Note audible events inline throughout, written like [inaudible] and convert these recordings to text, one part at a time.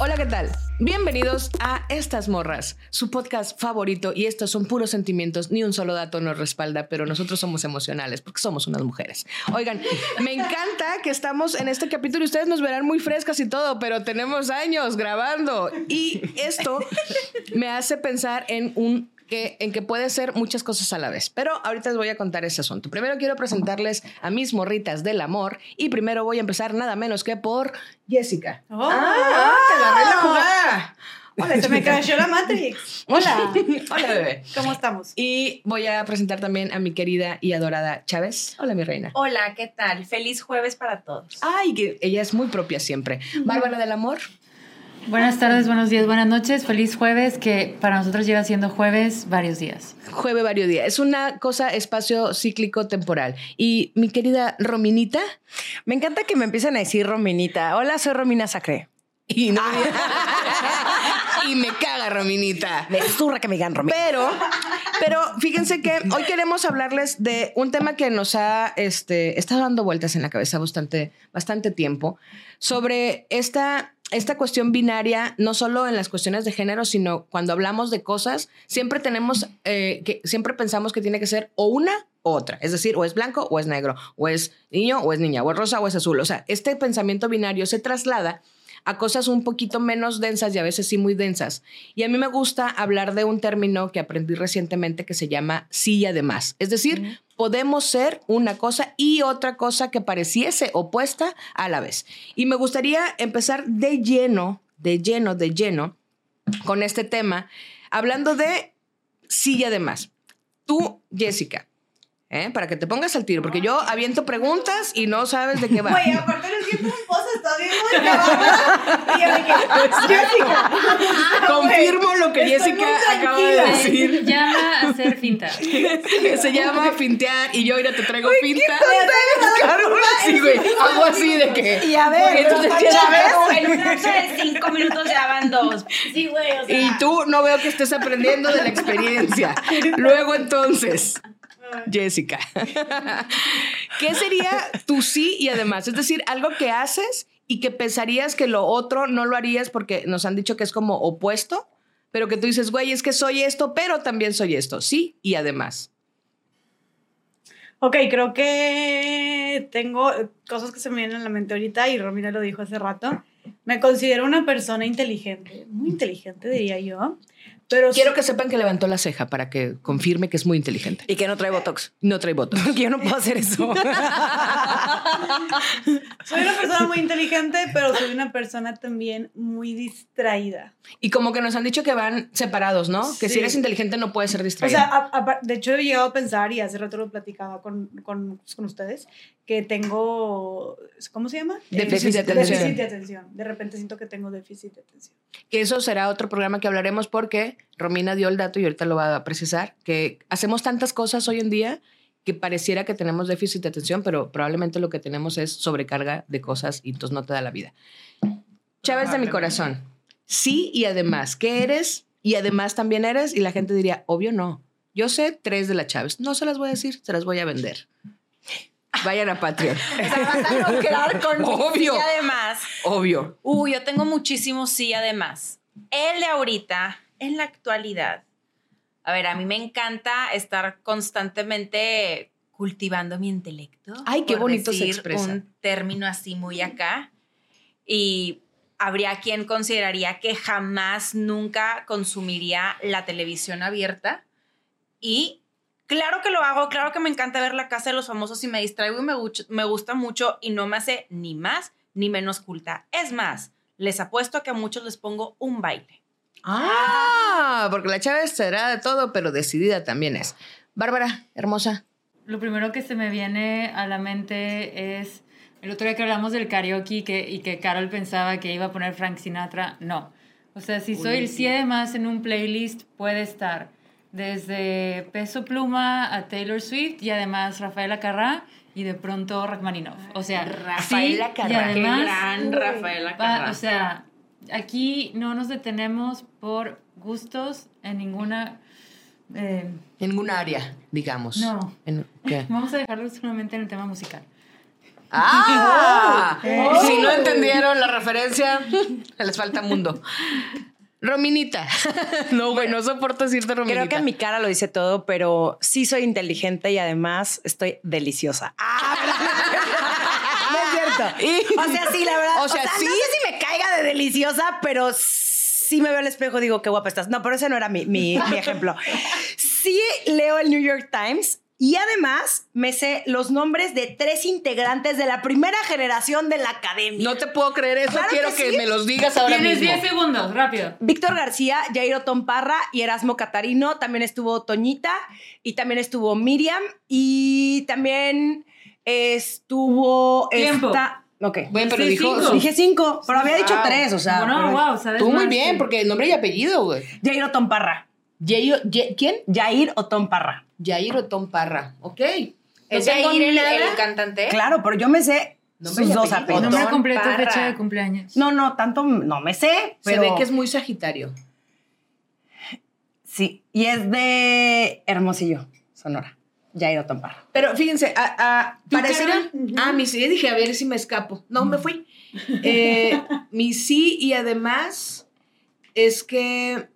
Hola, ¿qué tal? Bienvenidos a Estas Morras, su podcast favorito y estos son puros sentimientos, ni un solo dato nos respalda, pero nosotros somos emocionales porque somos unas mujeres. Oigan, me encanta que estamos en este capítulo y ustedes nos verán muy frescas y todo, pero tenemos años grabando y esto me hace pensar en un que, en que puede ser muchas cosas a la vez. Pero ahorita les voy a contar ese asunto. Primero quiero presentarles a mis morritas del amor y primero voy a empezar nada menos que por Jessica. ¡Oh! ¡Ah! ¡Te agarré la jugada! Hola, se me cayó la Matrix. [laughs] Hola. Hola, bebé. ¿Cómo estamos? Y voy a presentar también a mi querida y adorada Chávez. Hola, mi reina. Hola, ¿qué tal? Feliz jueves para todos. Ay, que ella es muy propia siempre. Bárbara del amor. Buenas tardes, buenos días, buenas noches. Feliz jueves, que para nosotros lleva siendo jueves varios días. Jueves varios días. Es una cosa espacio cíclico temporal. Y mi querida Rominita. Me encanta que me empiecen a decir Rominita. Hola, soy Romina Sacré. Y, no, [laughs] y me caga Rominita. Me zurra que me digan Romina. Pero, pero fíjense que hoy queremos hablarles de un tema que nos ha este, estado dando vueltas en la cabeza bastante, bastante tiempo sobre esta esta cuestión binaria, no solo en las cuestiones de género, sino cuando hablamos de cosas, siempre tenemos, eh, que siempre pensamos que tiene que ser o una o otra. Es decir, o es blanco o es negro, o es niño o es niña, o es rosa o es azul. O sea, este pensamiento binario se traslada a cosas un poquito menos densas y a veces sí muy densas. Y a mí me gusta hablar de un término que aprendí recientemente que se llama sí y además. Es decir, podemos ser una cosa y otra cosa que pareciese opuesta a la vez. Y me gustaría empezar de lleno, de lleno, de lleno con este tema, hablando de sí y además. Tú, Jessica, ¿eh? para que te pongas al tiro, porque yo aviento preguntas y no sabes de qué va. Oye, aparte eres bien pomposa, estás viendo Y yo que, Jessica. [laughs] Confirmo lo que Jessica acaba de decir. Se llama hacer finta. [laughs] Se llama fintear y yo ahora te traigo finta. Claro, [laughs] sí, güey. Hago así de que. Y a ver, entonces ya ves. En un lapso de cinco minutos ya van dos. Sí, güey, o sea. Y tú no veo que estés aprendiendo de la experiencia. Luego entonces, Jessica, [laughs] ¿qué sería tu sí y además? Es decir, algo que haces y que pensarías que lo otro no lo harías porque nos han dicho que es como opuesto, pero que tú dices, güey, es que soy esto, pero también soy esto. Sí y además. Ok, creo que tengo cosas que se me vienen a la mente ahorita y Romina lo dijo hace rato. Me considero una persona inteligente, muy inteligente diría yo, pero Quiero que sepan que levantó la ceja para que confirme que es muy inteligente. Y que no trae Botox. No trae votos. [laughs] Porque yo no puedo hacer eso. [laughs] soy una persona muy inteligente, pero soy una persona también muy distraída. Y como que nos han dicho que van separados, ¿no? Que si Sí. eres inteligente no puedes ser O distraído. sea, a- a- de hecho he llegado a pensar, y hace rato lo platicaba con, con, con ustedes, que tengo, ¿cómo se llama? Déficit de atención. Déficit de atención. De repente siento que tengo déficit de atención. que eso será otro programa que hablaremos porque Romina dio el dato y ahorita lo va a precisar, que hacemos tantas cosas hoy en día que pareciera que tenemos déficit de atención, pero probablemente lo que tenemos es sobrecarga de cosas y entonces no te da la vida. Chávez de mi corazón, sí y además, ¿qué eres? Y además también eres y la gente diría, obvio no. Yo sé tres de la Chávez, no se las voy a decir, se las voy a vender. Vayan a Patreon. [laughs] O sea, vas a lucrar [laughs] con Obvio. Y además, Obvio. uy, yo tengo muchísimos sí además. El de ahorita, en la actualidad. A ver, a mí me encanta estar constantemente cultivando mi intelecto. Ay, qué por bonito se expresa. Un término así muy acá. Y habría quien consideraría que jamás, nunca consumiría la televisión abierta. Y claro que lo hago, claro que me encanta ver la casa de los famosos y me distraigo y me, me gusta mucho y no me hace ni más ni menos culta. Es más, les apuesto a que a muchos les pongo un baile. Ah, porque la Chávez será de todo, pero decidida también es. Bárbara, hermosa. lo primero que se me viene a la mente es el otro día que hablamos del karaoke que, y que Carol pensaba que iba a poner Frank Sinatra. No. O sea, si soy el 100 más en un playlist, puede estar desde Peso Pluma a Taylor Swift y además Rafaela Carrá y de pronto Rachmaninoff. O sea, Rafaela sí, Carrá, y además, qué gran Rafaela va- Carrá. o sea, aquí no nos detenemos por gustos en ninguna... eh, En ningún área, digamos. No. En- ¿qué? [laughs] vamos a dejarlo solamente en el tema musical. ¡Ah! [laughs] Oh. Si no entendieron la referencia, [laughs] les falta mundo. Rominita. No, güey, no soporto decirte Rominita. Creo que mi cara lo dice todo, pero sí soy inteligente y además estoy deliciosa. Ah, no. [laughs] O sea, sí, la verdad. O sea, no sí. sé si me caiga de deliciosa, pero sí me veo al espejo y digo, qué guapa estás. No, pero ese no era mi, mi- mi ejemplo. Sí leo el New York Times y además me sé los nombres de tres integrantes de la primera generación de la academia. No te puedo creer eso. Claro Quiero que que, sí. me los digas ahora Tienes mismo. 10 segundos, rápido. Víctor García, Jairo Tomparra y Erasmo Catarino. También estuvo Toñita y también estuvo Miriam y también estuvo Tiempo. esta. Ok. Bueno, pero Sí, dijo. cinco. Dije cinco, pero había dicho Wow. tres, o sea. Bueno, wow, ¿sabes? Tú muy más bien, que- porque nombre y apellido, güey. Jairo Tomparra. Yair- Ye- ¿Quién? Jair o Tomparra. Yair o Tom Parra. Ok. ¿Es No Jair el, el cantante? Claro, pero yo me sé Nombre sus dos apellido. apellidos. Nombre Otón completo, Parra. fecha de cumpleaños. No, no, tanto no me sé, Se pero ve que es muy sagitario. sí. Y es de Hermosillo, Sonora. Jairo Tomparra. Pero fíjense, a, a, ¿Tu parecieron. Ah, mi sí, dije, a ver si me escapo. No, me fui. [laughs] Eh, mi sí, y además es que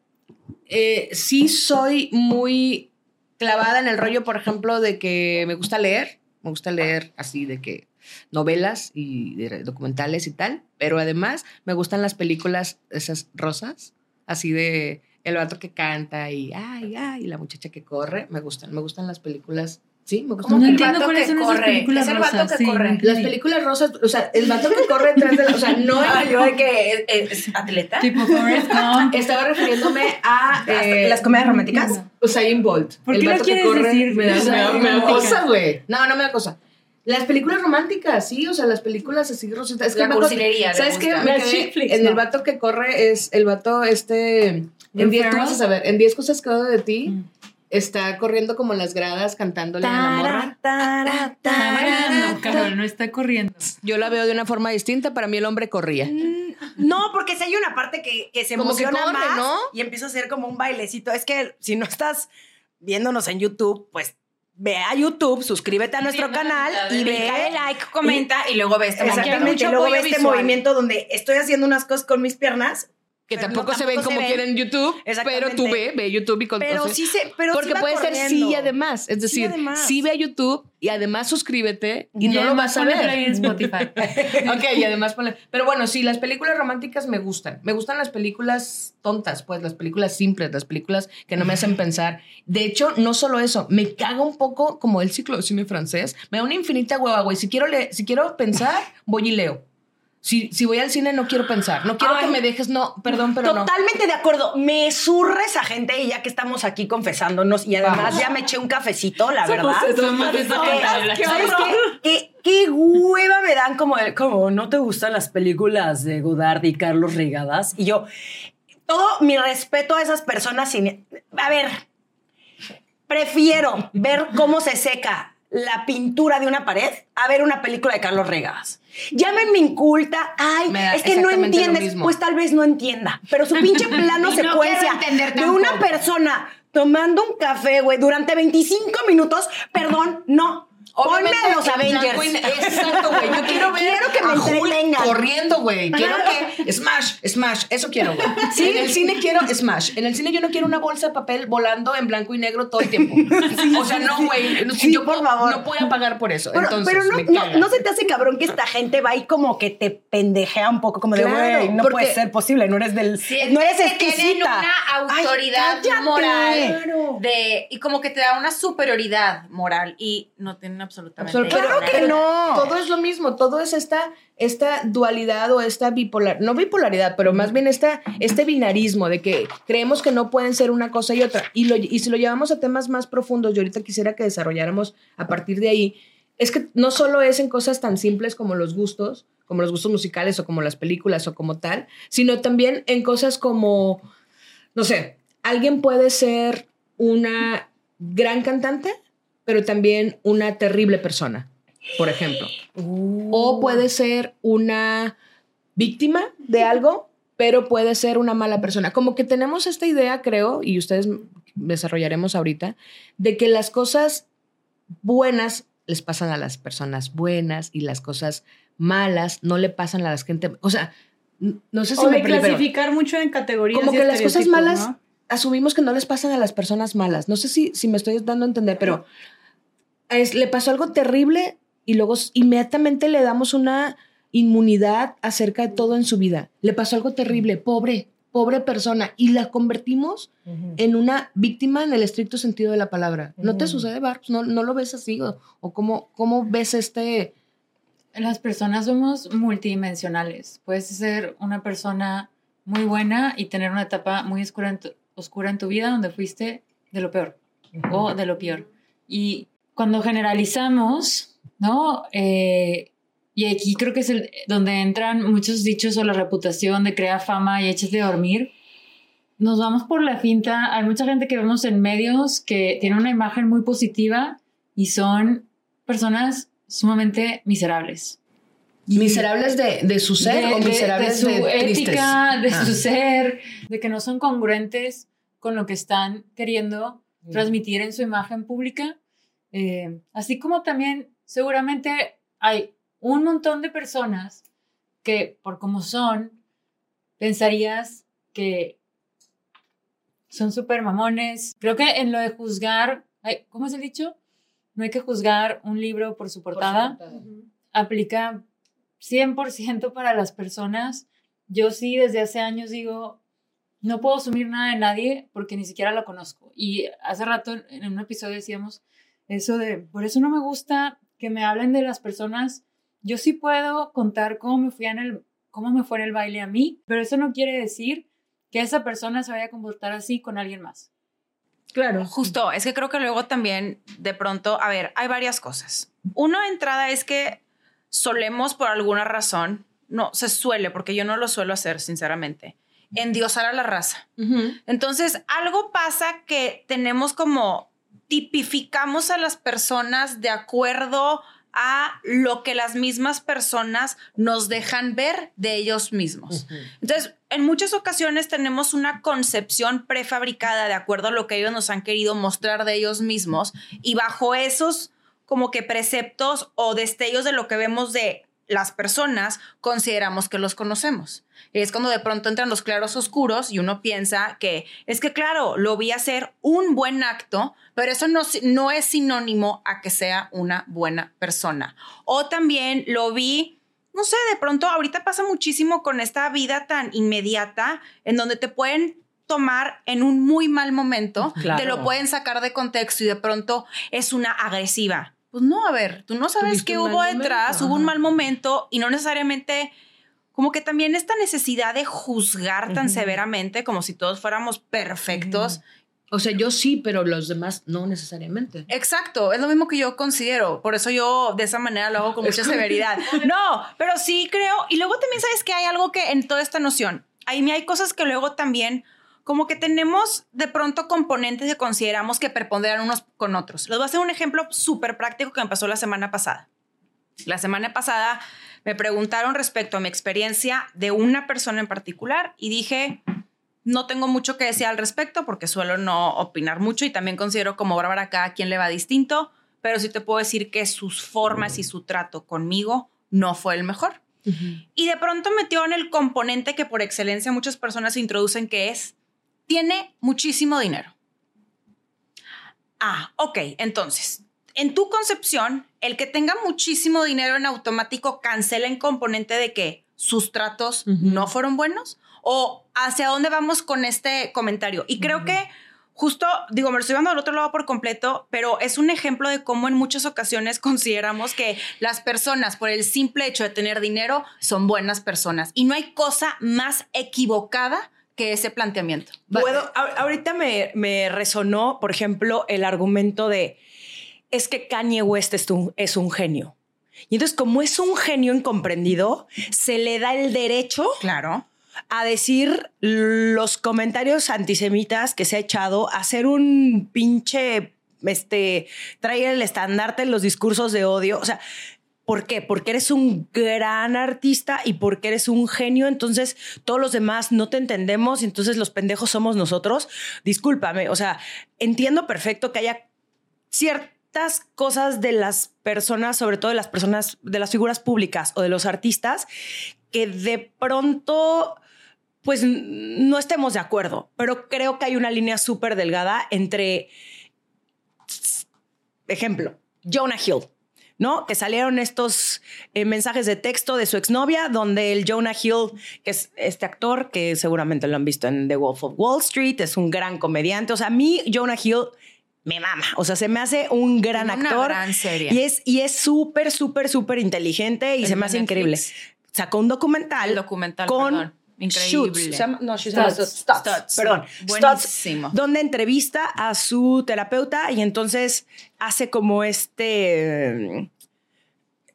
eh, sí soy muy clavada en el rollo, por ejemplo, de que me gusta leer. Me gusta leer así de que novelas y de- documentales y tal. Pero además me gustan las películas, esas rosas, así de el vato que canta y ay, ay, la muchacha que corre. Me gustan, me gustan las películas. Sí, me gustan. No que el entiendo cuáles que son esas corre? películas Es el vato rosas, que sí, corre. no Las películas rosas, o sea, el vato que corre detrás de la, o sea, no [laughs] Ah, el- yo de que es, [laughs] es atleta. Tipo Forrest Gump. [laughs] estaba refiriéndome a eh, ¿Las comedias románticas? Usain Bolt. ¿Por el qué no vato que quieres corre decir me da, me da- me da cosa, güey. No, no me da cosa. Las películas románticas, sí, o sea, las películas así rositas. Es que La ¿Sabes qué? Me quedé en el no. vato que corre es el vato este en 10 tú vas a saber, en 10 cosas que odio de ti. Mm. Está corriendo como en las gradas cantándole a la morra. Tara, tara, No. Carol, no está corriendo. Yo la veo de una forma distinta. Para mí el hombre corría. No, porque si hay una parte que, que se Como que emociona corre, más ¿no? y empieza a hacer como un bailecito. Es que si no estás viéndonos en YouTube, pues ve a YouTube, suscríbete a nuestro canal y ve. Dale like, comenta y luego ve este y luego ve este visual. movimiento donde estoy haciendo unas cosas con mis piernas. Que Pero tampoco no, se ven tampoco como quieren en YouTube, pero tú ve, ve YouTube y con Pero o sea, sí se. Pero porque sí puede ser sí corriendo. y además. Es Sí, decir, además. sí ve a YouTube y además suscríbete y, no lo vas a ver. en Spotify. [laughs] ok, y además ponle. Pero bueno, sí, las películas románticas me gustan. Me gustan las películas tontas, pues, las películas simples, las películas que no me hacen pensar. De hecho, no solo eso, me caga un poco como el ciclo de cine francés. Me da una infinita hueva, güey. Si quiero, le- si quiero pensar, voy y leo. Si, si voy al cine, no quiero pensar. No quiero Ay. que me dejes, no, perdón, pero no. Totalmente de acuerdo. Me surre esa gente y ya que estamos aquí confesándonos y además Vamos. ya me eché un cafecito, la verdad. Somos esa Ok, cantalera. ¿Sabes qué? ¿Qué, qué hueva me dan como, el- como no te gustan las películas de Godard y Carlos Rigadas? Y yo, todo mi respeto a esas personas sin... A ver, prefiero ver cómo se seca la pintura de una pared a ver una película de Carlos Regadas. Llámenme inculta, ay, es que no entiendes, pues tal vez no entienda, pero su pinche [laughs] plano no secuencia de una persona tomando un café, güey, durante 25 minutos, perdón, no. Ponme a los Avengers. Exacto, güey. Yo quiero [laughs] ver Quiero que me a Hulk corriendo, güey. Quiero que Smash, Smash, eso quiero, güey. [laughs] En el cine quiero Smash. En el cine yo no quiero una bolsa de papel volando en blanco y negro todo el tiempo. [laughs] o sea, no, güey. Sí, yo por puedo- favor. no voy a pagar por eso. Pero, Entonces, pero no, me no, no se te hace cabrón que esta gente va y como que te pendejea un poco, como de, güey, no puede ser posible, no eres del... Sientes no eres tienen exquisita. una autoridad moral Claro. de y como que te da una superioridad moral y no tiene absolutamente. Absolut- Claro que no. Todo es lo mismo, todo es esta, esta dualidad o esta bipolar, no bipolaridad, pero más bien esta, este binarismo de que creemos que no pueden ser una cosa y otra. Y, lo, y si lo llevamos a temas más profundos, yo ahorita quisiera que desarrolláramos a partir de ahí, es que no solo es en cosas tan simples como los gustos, como los gustos musicales o como las películas o como tal, sino también en cosas como, no sé, alguien puede ser una gran cantante, pero también una terrible persona, por ejemplo. O puede ser una víctima de algo, pero puede ser una mala persona. Como que tenemos esta idea, creo, y ustedes desarrollaremos ahorita, de que las cosas buenas les pasan a las personas buenas y las cosas malas no le pasan a la gente. O sea, no sé si o me de perdí, clasificar mucho en categorías. como que las cosas malas ¿no? asumimos que no les pasan a las personas malas. No sé si, si me estoy dando a entender, pero es- le pasó algo terrible y luego inmediatamente le damos una inmunidad acerca de todo en su vida. Le pasó algo terrible, pobre, pobre persona, y la convertimos en una víctima en el estricto sentido de la palabra. ¿No te sucede, Barbs? ¿No, no lo ves así? ¿O, o cómo, cómo ves este...? Las personas somos multidimensionales. Puedes ser una persona muy buena y tener una etapa muy oscura en tu, oscura en tu vida donde fuiste de lo peor o de lo peor. Y cuando generalizamos, ¿no? Eh, y aquí creo que es el, donde entran muchos dichos o la reputación de crear fama y échate a dormir. Nos vamos por la finta. Hay mucha gente que vemos en medios que tiene una imagen muy positiva y son personas sumamente miserables. ¿Miserables de, de su ser De- o miserables de de, su ética, de Ah. su ser, de que no son congruentes con lo que están queriendo transmitir en su imagen pública. Eh, así como también seguramente hay un montón de personas que por como son, pensarías que son súper mamones. Creo que en lo de juzgar, ay, ¿cómo es el dicho? No hay que juzgar un libro por su portada. Aplica 100% para las personas. Yo sí desde hace años digo, no puedo asumir nada de nadie porque ni siquiera lo conozco. Y hace rato en un episodio decíamos eso de, por eso no me gusta que me hablen de las personas. Yo sí puedo contar cómo me, fui en el, cómo me fue en el baile a mí, pero eso no quiere decir que esa persona se vaya a comportar así con alguien más. Claro. Justo, es que creo que luego también de pronto, a ver, hay varias cosas. De entrada es que solemos por alguna razón, no, se suele, porque yo no lo suelo hacer, sinceramente, endiosar a la raza. Entonces, algo pasa que tenemos como tipificamos a las personas de acuerdo a lo que las mismas personas nos dejan ver de ellos mismos. Entonces, en muchas ocasiones tenemos una concepción prefabricada de acuerdo a lo que ellos nos han querido mostrar de ellos mismos y bajo esos como que preceptos o destellos de lo que vemos de las personas, consideramos que los conocemos. Es cuando de pronto entran los claros oscuros y uno piensa que es que, claro, lo vi hacer un buen acto, pero eso no, no es sinónimo a que sea una buena persona. O también lo vi no sé, de pronto ahorita pasa muchísimo con esta vida tan inmediata en donde te pueden tomar en un muy mal momento, Claro. te lo pueden sacar de contexto y de pronto es una agresiva. Pues no, a ver, tú no sabes qué hubo detrás, momento, hubo un mal momento y no necesariamente como que también esta necesidad de juzgar tan severamente como si todos fuéramos perfectos. O sea, yo sí, pero los demás no necesariamente. Exacto, es lo mismo que yo considero. Por eso yo de esa manera lo hago con [laughs] mucha severidad. No, pero sí creo. Y luego también sabes que hay algo que en toda esta noción, ahí hay cosas que luego también como que tenemos de pronto componentes que consideramos que preponderan unos con otros. Les voy a hacer un ejemplo súper práctico que me pasó la semana pasada. La semana pasada me preguntaron respecto a mi experiencia de una persona en particular y dije, no tengo mucho que decir al respecto porque suelo no opinar mucho y también considero como Bárbara cada quien le va distinto, pero sí te puedo decir que sus formas y su trato conmigo no fue el mejor. Y de pronto metió en el componente que por excelencia muchas personas introducen que es, tiene muchísimo dinero. Ah, ok, entonces, en tu concepción, el que tenga muchísimo dinero en automático cancela en componente de que sus tratos no fueron buenos o hacia dónde vamos con este comentario. Y creo que justo, digo, me lo estoy dando al otro lado por completo, pero es un ejemplo de cómo en muchas ocasiones [laughs] consideramos que las personas, por el simple hecho de tener dinero, son buenas personas. Y no hay cosa más equivocada que ese planteamiento. Puedo, a- ahorita me, me resonó, por ejemplo, el argumento de es que Kanye West es un, es un genio. Y entonces, como es un genio incomprendido, se le da el derecho Claro. a decir los comentarios antisemitas que se ha echado, a hacer un pinche, este, traer el estandarte en los discursos de odio. O sea, ¿por qué? Porque eres un gran artista y porque eres un genio, entonces todos los demás no te entendemos y entonces los pendejos somos nosotros. Discúlpame, o sea, entiendo perfecto que haya ciertas cosas de las personas, sobre todo de las personas, de las figuras públicas o de los artistas, que de pronto pues no estemos de acuerdo, pero creo que hay una línea súper delgada entre, ejemplo, Jonah Hill, ¿no? Que salieron estos eh, mensajes de texto de su exnovia, donde el Jonah Hill, que es este actor, que seguramente lo han visto en The Wolf of Wall Street, es un gran comediante. O sea, a mí Jonah Hill me mama. O sea, se me hace un gran Una actor. gran serie. Y es y es súper, súper, súper inteligente y El se me hace Netflix. increíble. Sacó un documental. El documental, con perdón. Increíble. Shoots. Se llama- no, Shoots. Perdón. Donde entrevista a su terapeuta y entonces hace como este...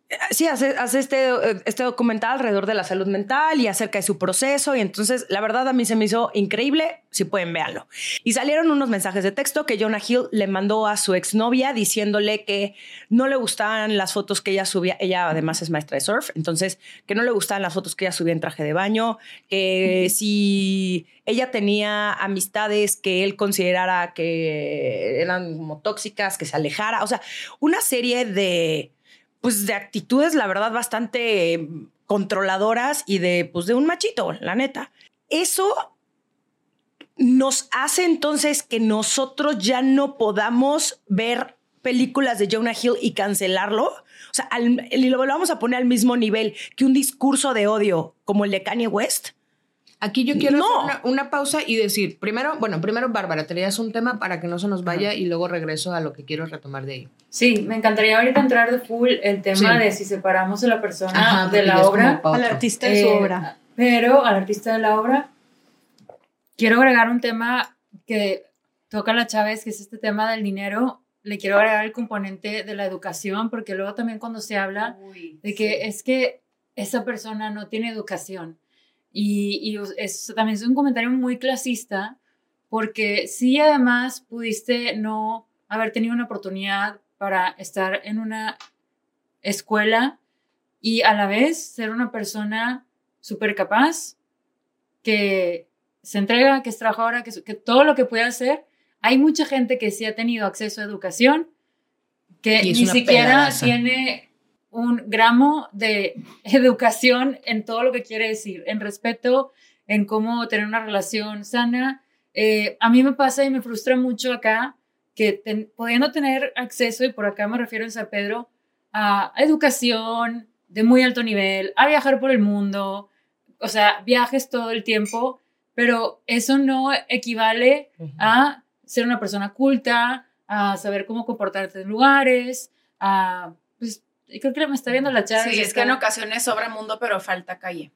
eh, Sí, hace, hace este, eh, este documental alrededor de la salud mental y acerca de su proceso. Y entonces, la verdad, a mí se me hizo increíble. Si pueden, véanlo. Y salieron unos mensajes de texto que Jonah Hill le mandó a su exnovia diciéndole que no le gustaban las fotos que ella subía. Ella además es maestra de surf. Entonces, que no le gustaban las fotos que ella subía en traje de baño. Que si ella tenía amistades que él considerara que eran como tóxicas, que se alejara. O sea, una serie de pues de actitudes, la verdad, bastante controladoras y de, pues, de un machito, la neta. Eso nos hace entonces que nosotros ya no podamos ver películas de Jonah Hill y cancelarlo. O sea, al- lo vamos a poner al mismo nivel que un discurso de odio como el de Kanye West. Aquí yo quiero No. hacer una, una pausa y decir, primero, bueno, primero Bárbara, traías un tema para que no se nos vaya y luego regreso a lo que quiero retomar de ahí. Sí, me encantaría ahorita entrar de full el tema Sí. de si separamos a la persona Ajá, de la obra. Al artista de su Eh, obra. Pero al artista de la obra, quiero agregar un tema que toca la Chávez, que es este tema del dinero. Le quiero agregar el componente de la educación, porque luego también cuando se habla de que es que esa persona no tiene educación. Y, y es, también es un comentario muy clasista, porque sí además pudiste no haber tenido una oportunidad para estar en una escuela y a la vez ser una persona súper capaz, que se entrega, que es trabajadora, que, que todo lo que puede hacer. Hay mucha gente que sí ha tenido acceso a educación, que ni siquiera tiene un gramo de [laughs] educación en todo lo que quiere decir, en respeto, en cómo tener una relación sana. Eh, a mí me pasa y me frustra mucho acá que ten- pudiendo tener acceso, y por acá me refiero en San Pedro, a educación de muy alto nivel, a viajar por el mundo, o sea, viajes todo el tiempo, pero eso no equivale a ser una persona culta, a saber cómo comportarte en lugares, a, pues, creo que me está viendo la chava. Sí, es que en ocasiones sobra mundo, pero falta calle.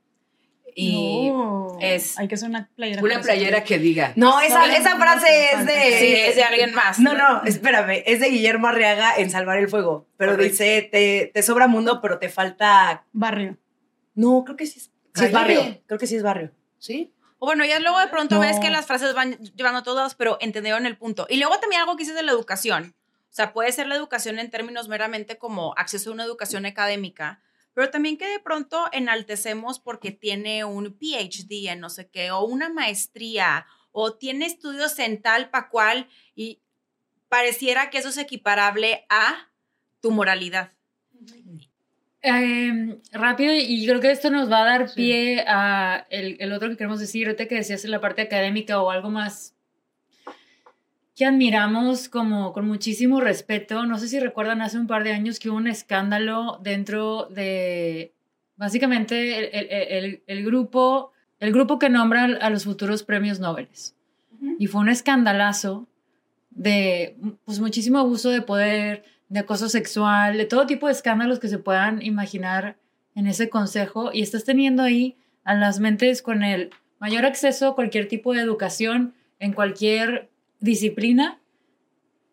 Y No. es- Hay que hacer una playera. Una playera que diga. No, esa, esa no frase es de... sí, es de alguien más. No, no, espérame, es de Guillermo Arriaga en Salvar el Fuego, pero Correcto. dice, te, te sobra mundo, pero te falta... Barrio. No, creo que sí es, sí es barrio, creo que sí es barrio. ¿Sí? O bueno, ya luego de pronto No. ves que las frases van llevando todas, pero entendieron el punto. Y luego también algo que dices de la educación. O sea, puede ser la educación en términos meramente como acceso a una educación académica, pero también que de pronto enaltecemos porque tiene un PhD en no sé qué, o una maestría, o tiene estudios en tal pa' cual, y pareciera que eso es equiparable a tu moralidad. Eh, rápido, y creo que esto nos va a dar pie a el, el otro que queremos decir, ahorita que decías en la parte académica o algo más que admiramos como con muchísimo respeto. No sé si recuerdan hace un par de años que hubo un escándalo dentro de básicamente el, el- el- el grupo, el grupo que nombra a los futuros premios Nobel. Y fue un escandalazo de pues, muchísimo abuso de poder, de acoso sexual, de todo tipo de escándalos que se puedan imaginar en ese consejo y estás teniendo ahí a las mentes con el mayor acceso a cualquier tipo de educación en cualquier disciplina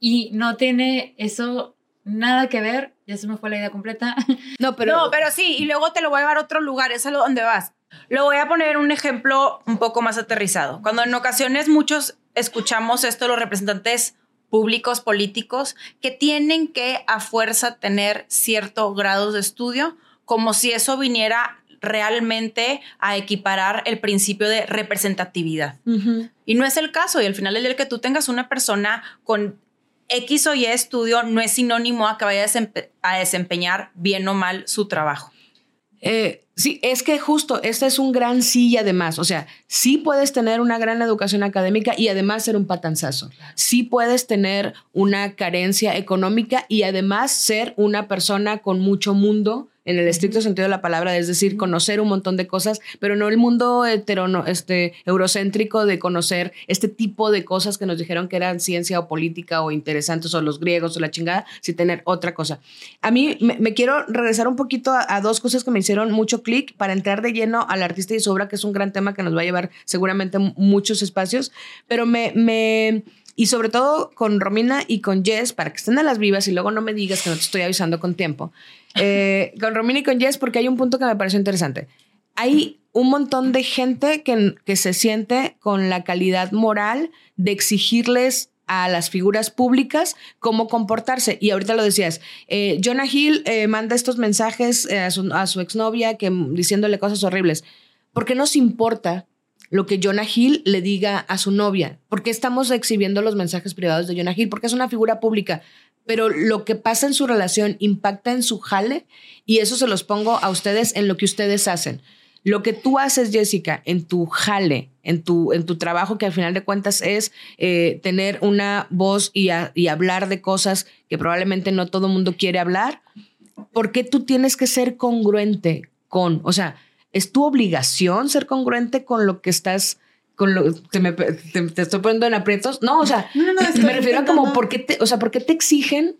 y no tiene eso nada que ver, ya se me fue la idea completa. [laughs] No, pero. No, pero sí, y luego te lo voy a llevar a otro lugar, es a lo donde vas. Lo voy a poner un ejemplo un poco más aterrizado. Cuando en ocasiones muchos escuchamos esto, los representantes públicos, políticos, que tienen que a fuerza tener cierto grado de estudio, como si eso viniera realmente a equiparar el principio de representatividad. Y no es el caso, y al final el que tú tengas una persona con X o Y estudio no es sinónimo a que vaya a, desempe- a desempeñar bien o mal su trabajo. Eh, sí, es que justo, este es un gran sí y además, o sea, sí puedes tener una gran educación académica y además ser un patanzazo. Sí puedes tener una carencia económica y además ser una persona con mucho mundo en el estricto sentido de la palabra, es decir, conocer un montón de cosas, pero no el mundo heterono, este, eurocéntrico de conocer este tipo de cosas que nos dijeron que eran ciencia o política o interesantes o los griegos o la chingada, sin tener otra cosa. A mí me, me quiero regresar un poquito a, a dos cosas que me hicieron mucho clic para entrar de lleno al artista y su obra, que es un gran tema que nos va a llevar seguramente muchos espacios, pero me... me y sobre todo con Romina y con Jess, para que estén a las vivas y luego no me digas que no te estoy avisando con tiempo. Eh, con Romina y con Jess, porque hay un punto que me pareció interesante. Hay un montón de gente que, que se siente con la calidad moral de exigirles a las figuras públicas cómo comportarse. Y ahorita lo decías, eh, Jonah Hill eh, manda estos mensajes eh, a, su, exnovia que, diciéndole cosas horribles. ¿Por qué nos importa lo que Jonah Hill le diga a su novia? ¿Por qué estamos exhibiendo los mensajes privados de Jonah Hill? Porque es una figura pública. Pero lo que pasa en su relación impacta en su jale y eso se los pongo a ustedes en lo que ustedes hacen. Lo que tú haces, Jessica, en tu jale, en tu, en tu trabajo, que al final de cuentas es eh, tener una voz y, y hablar de cosas que probablemente no todo el mundo quiere hablar, ¿por qué tú tienes que ser congruente con, o sea, es tu obligación ser congruente con lo que estás, con lo, te, me- te- te estoy poniendo en aprietos? No, o sea, No, no, me refiero a como, ¿por qué te, o sea, ¿por qué te exigen?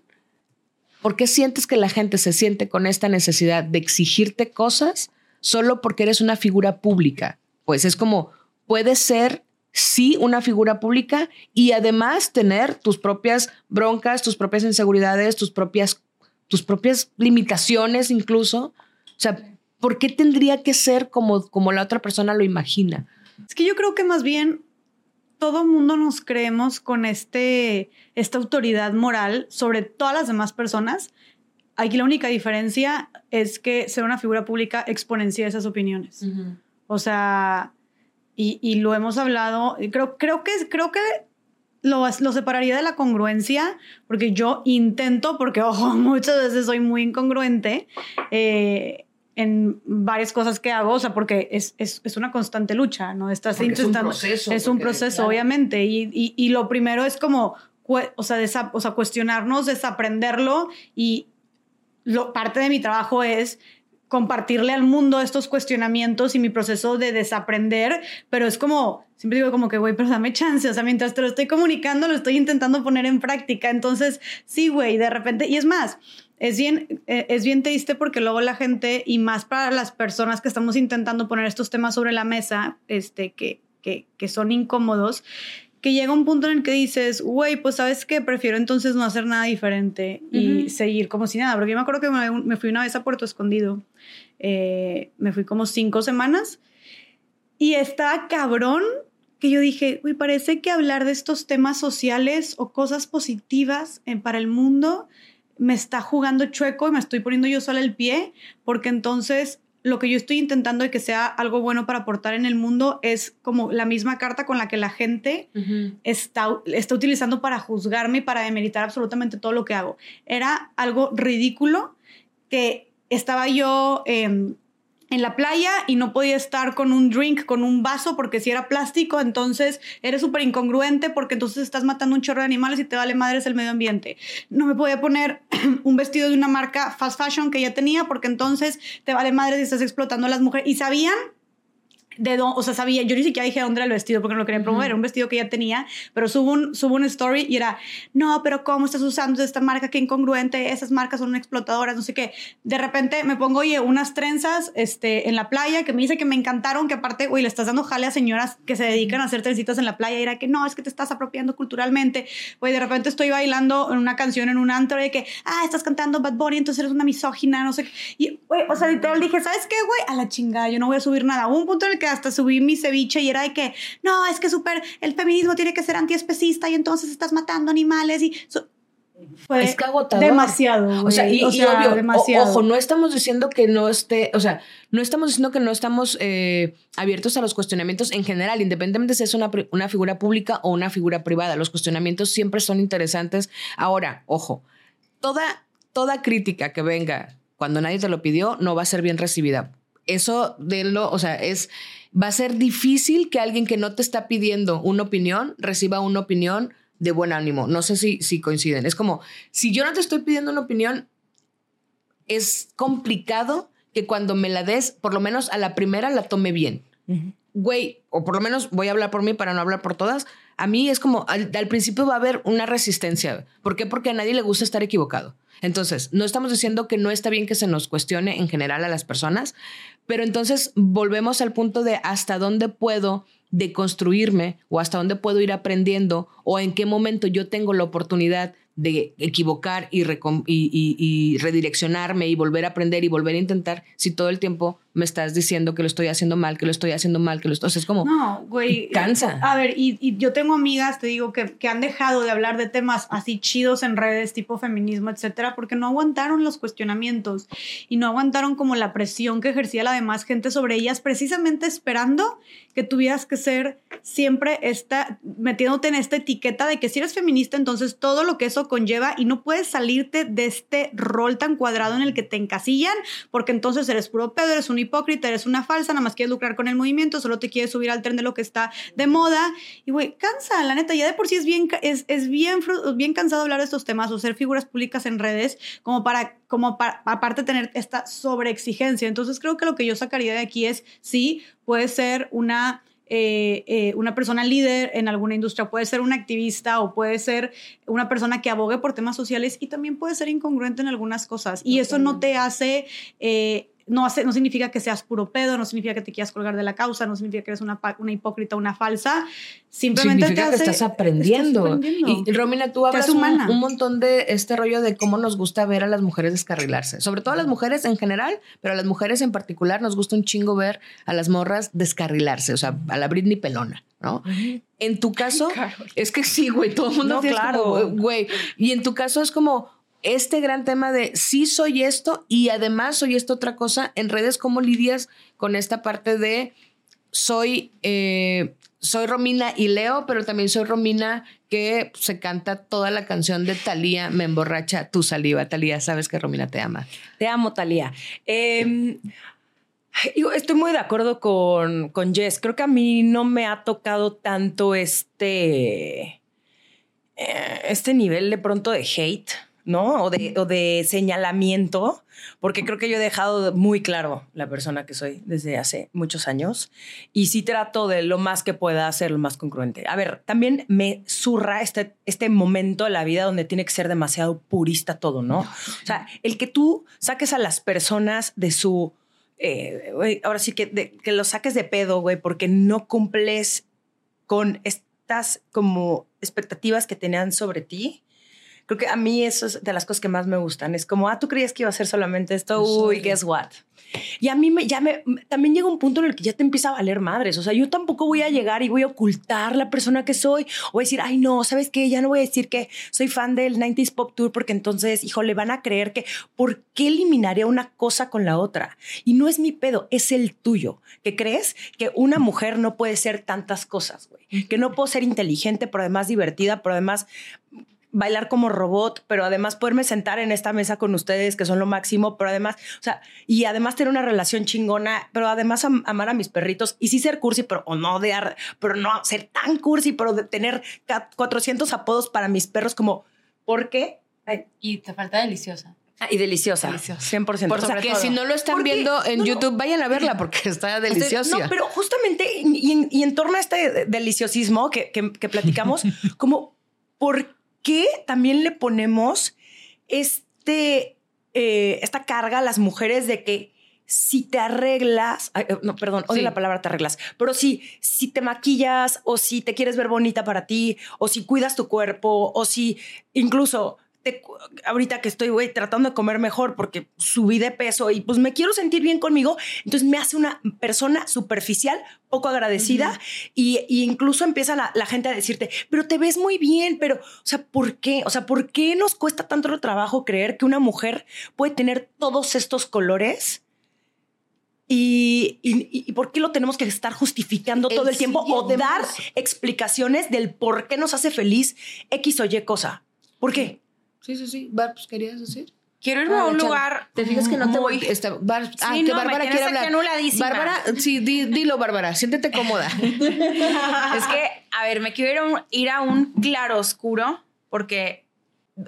¿Por qué sientes que la gente se siente con esta necesidad de exigirte cosas solo porque eres una figura pública? Pues es como, puedes ser, sí, una figura pública y además tener tus propias broncas, tus propias inseguridades, tus propias, tus propias limitaciones incluso. O sea, ¿por qué tendría que ser como, como la otra persona lo imagina? Es que yo creo que más bien todo mundo nos creemos con este, esta autoridad moral sobre todas las demás personas. Aquí la única diferencia es que ser una figura pública exponencia esas opiniones. O sea, y, y lo hemos hablado, creo, creo que, creo que lo, lo separaría de la congruencia, porque yo intento, porque [laughs] ojo, muchas veces soy muy incongruente eh, en varias cosas que hago, o sea, porque es, es, es una constante lucha, ¿no? Estás Porque es un intentando- proceso, Es un proceso, claro. obviamente, y, y, y lo primero es como, o sea, desa- o sea, cuestionarnos, desaprenderlo, y lo, parte de mi trabajo es compartirle al mundo estos cuestionamientos y mi proceso de desaprender, pero es como, siempre digo como que, güey, pero dame chance, o sea, mientras te lo estoy comunicando, lo estoy intentando poner en práctica, entonces, sí, güey, de repente, y es más, es bien, eh, es bien triste porque luego la gente, y más para las personas que estamos intentando poner estos temas sobre la mesa, este, que, que, que son incómodos, que llega un punto en el que dices, güey, pues sabes que prefiero entonces no hacer nada diferente y seguir como si nada. Porque yo me acuerdo que me, me fui una vez a Puerto Escondido. Eh, me fui como cinco semanas y estaba cabrón que yo dije, güey, parece que hablar de estos temas sociales o cosas positivas eh, para el mundo me está jugando chueco y me estoy poniendo yo sola el pie, porque entonces lo que yo estoy intentando de que sea algo bueno para aportar en el mundo es como la misma carta con la que la gente está, está utilizando para juzgarme y para demeritar absolutamente todo lo que hago. Era algo ridículo que estaba yo em, en la playa y no podía estar con un drink, con un vaso, porque si era plástico, entonces eres súper incongruente porque entonces estás matando un chorro de animales y te vale madres el medio ambiente. No me podía poner [clears throat] un vestido de una marca fast fashion que ya tenía porque entonces te vale madres y estás explotando a las mujeres. Y sabían de dónde, o sea, sabía, yo ni siquiera dije dónde era el vestido porque no lo querían promover, era un vestido que ya tenía, pero subo un, subo un story y era, no, pero ¿cómo estás usando esta marca? Qué incongruente, esas marcas son explotadoras, no sé qué. De repente me pongo, oye, unas trenzas este, en la playa que me dice que me encantaron, que aparte, güey, le estás dando jale a señoras que se dedican a hacer trencitas en la playa y era que no, es que te estás apropiando culturalmente. Güey, de repente estoy bailando en una canción en un antro de que, ah, estás cantando Bad Bunny, entonces eres una misógina, no sé qué. Y, güey, o sea, literal dije, ¿sabes qué, güey? A la chingada, yo no voy a subir nada. Hubo un punto en el que hasta subí mi ceviche y era de que, no, es que súper, el feminismo tiene que ser antiespecista y entonces estás matando animales y... so- fue Es que agotador. demasiado. O sea, y, O y sea, obvio, o- demasiado. ojo, no estamos diciendo que no esté, o sea, no estamos diciendo que no estamos eh, abiertos a los cuestionamientos en general, independientemente si es una, una figura pública o una figura privada. Los cuestionamientos siempre son interesantes. Ahora, ojo, toda, toda crítica que venga cuando nadie te lo pidió no va a ser bien recibida. Eso de lo, o sea, es va a ser difícil que alguien que no te está pidiendo una opinión reciba una opinión de buen ánimo. No sé si, si coinciden. Es como, si yo no te estoy pidiendo una opinión, es complicado que cuando me la des, por lo menos a la primera la tome bien. Güey, o por lo menos voy a hablar por mí para no hablar por todas. A mí es como, al, al principio va a haber una resistencia. ¿Por qué? Porque a nadie le gusta estar equivocado. Entonces, no estamos diciendo que no está bien que se nos cuestione en general a las personas, pero entonces volvemos al punto de hasta dónde puedo deconstruirme o hasta dónde puedo ir aprendiendo o en qué momento yo tengo la oportunidad de equivocar y, redireccionarme y volver a aprender y volver a intentar si todo el tiempo me estás diciendo que lo estoy haciendo mal, que lo estoy haciendo mal, que lo estoy... O sea, es como... No, güey. Cansa. A ver, y, y yo tengo amigas, te digo, que, que han dejado de hablar de temas así chidos en redes, tipo feminismo, etcétera, porque no aguantaron los cuestionamientos y no aguantaron como la presión que ejercía la demás gente sobre ellas, precisamente esperando que tuvieras que ser siempre esta, metiéndote en esta etiqueta de que si eres feminista, entonces todo lo que eso conlleva y no puedes salirte de este rol tan cuadrado en el que te encasillan, porque entonces eres puro pedo, eres un hipócrita, eres una falsa, nada más quieres lucrar con el movimiento, solo te quieres subir al tren de lo que está de moda. Y güey, cansa, la neta, ya de por sí es bien, es, es bien, bien cansado hablar de estos temas o ser figuras públicas en redes, como para, como para, aparte tener esta sobreexigencia. Entonces creo que lo que yo sacaría de aquí es, sí, puede ser una eh, eh, una persona líder en alguna industria, puede ser un activista o puede ser una persona que abogue por temas sociales y también puede ser incongruente en algunas cosas. Y eso no te hace... eh, no, hace, no significa que seas puro pedo, no significa que te quieras colgar de la causa, no significa que eres una, una hipócrita, una falsa. Simplemente significa te que hace- estás aprendiendo. estás aprendiendo. Y Romina, tú hablas un, un montón de este rollo de cómo nos gusta ver a las mujeres descarrilarse. Sobre todo a las mujeres en general, pero a las mujeres en particular nos gusta un chingo ver a las morras descarrilarse, o sea, a la Britney pelona, ¿no? En tu caso, es que sí, güey, todo el mundo No, claro. güey. Y en tu caso es como este gran tema de sí soy esto y además soy esto otra cosa. En redes, ¿cómo lidias con esta parte de soy, eh, soy Romina y Leo, pero también soy Romina que se canta toda la canción de Talía, me emborracha tu saliva. Talía, sabes que Romina te ama. Te amo, Talía. Eh, digo, estoy muy de acuerdo con, con Jess. Creo que a mí no me ha tocado tanto este, eh, este nivel de pronto de hate, ¿no? O de, o de señalamiento, porque creo que yo he dejado muy claro la persona que soy desde hace muchos años y sí trato de lo más que pueda ser lo más congruente. A ver, también me zurra este, este momento de la vida donde tiene que ser demasiado purista todo, ¿no? O sea, el que tú saques a las personas de su... eh, ahora sí que, de- que los saques de pedo, güey, porque no cumples con estas como expectativas que tenían sobre ti. Creo que a mí eso es de las cosas que más me gustan. Es como, ah, tú creías que iba a ser solamente esto. Uy, guess what? Y a mí me, ya me, también llega un punto en el que ya te empieza a valer madres. O sea, yo tampoco voy a llegar y voy a ocultar la persona que soy o decir, ay, no, ¿sabes qué? Ya no voy a decir que soy fan del 90s Pop Tour porque entonces, híjole, van a creer que, ¿por qué eliminaría una cosa con la otra? Y no es mi pedo, es el tuyo. ¿Que crees que una mujer no puede ser tantas cosas, güey? Que no puedo ser inteligente, pero además divertida, pero además bailar como robot, pero además poderme sentar en esta mesa con ustedes, que son lo máximo, pero además, o sea, y además tener una relación chingona, pero además am- amar a mis perritos y sí ser cursi, pero o no de, ar- pero no ser tan cursi, pero de tener ca- 400 apodos para mis perros, como, ¿por qué? Ay, Y te falta deliciosa. Ah, y deliciosa. Deliciosa. 100%. Por O sea, Que todo. si no lo están Porque- viendo en no, no. YouTube, vayan a verla porque está Este, deliciosa. No, pero justamente, y en, y en torno a este deliciosismo que, que- que platicamos, [laughs] como, ¿por qué también le ponemos este, eh, esta carga a las mujeres de que si te arreglas, ay, eh, no, perdón, odio Sí. la palabra te arreglas, pero si, si te maquillas o si te quieres ver bonita para ti o si cuidas tu cuerpo o si incluso te ahorita que estoy, güey, tratando de comer mejor porque subí de peso y pues me quiero sentir bien conmigo, entonces me hace una persona superficial, poco agradecida y, y incluso empieza la, la gente a decirte, pero te ves muy bien, pero, o sea, ¿por qué? O sea, ¿por qué nos cuesta tanto trabajo creer que una mujer puede tener todos estos colores? Y, y- y por qué lo tenemos que estar justificando El todo el tiempo o dar explicaciones del por qué nos hace feliz X o Y cosa? ¿Por qué? Sí, sí, sí. Bar, pues, ¿querías decir? Quiero irme Ah, a un échale. lugar. Te fijas que no te voy. Está, Bar- ah, Sí, que no, me Bárbara quiere hablar. anuladísima. Bárbara, sí, di- dilo, Bárbara. Siéntete cómoda. [laughs] [laughs] Es que, a ver, me quiero ir a un, ir a un claro oscuro porque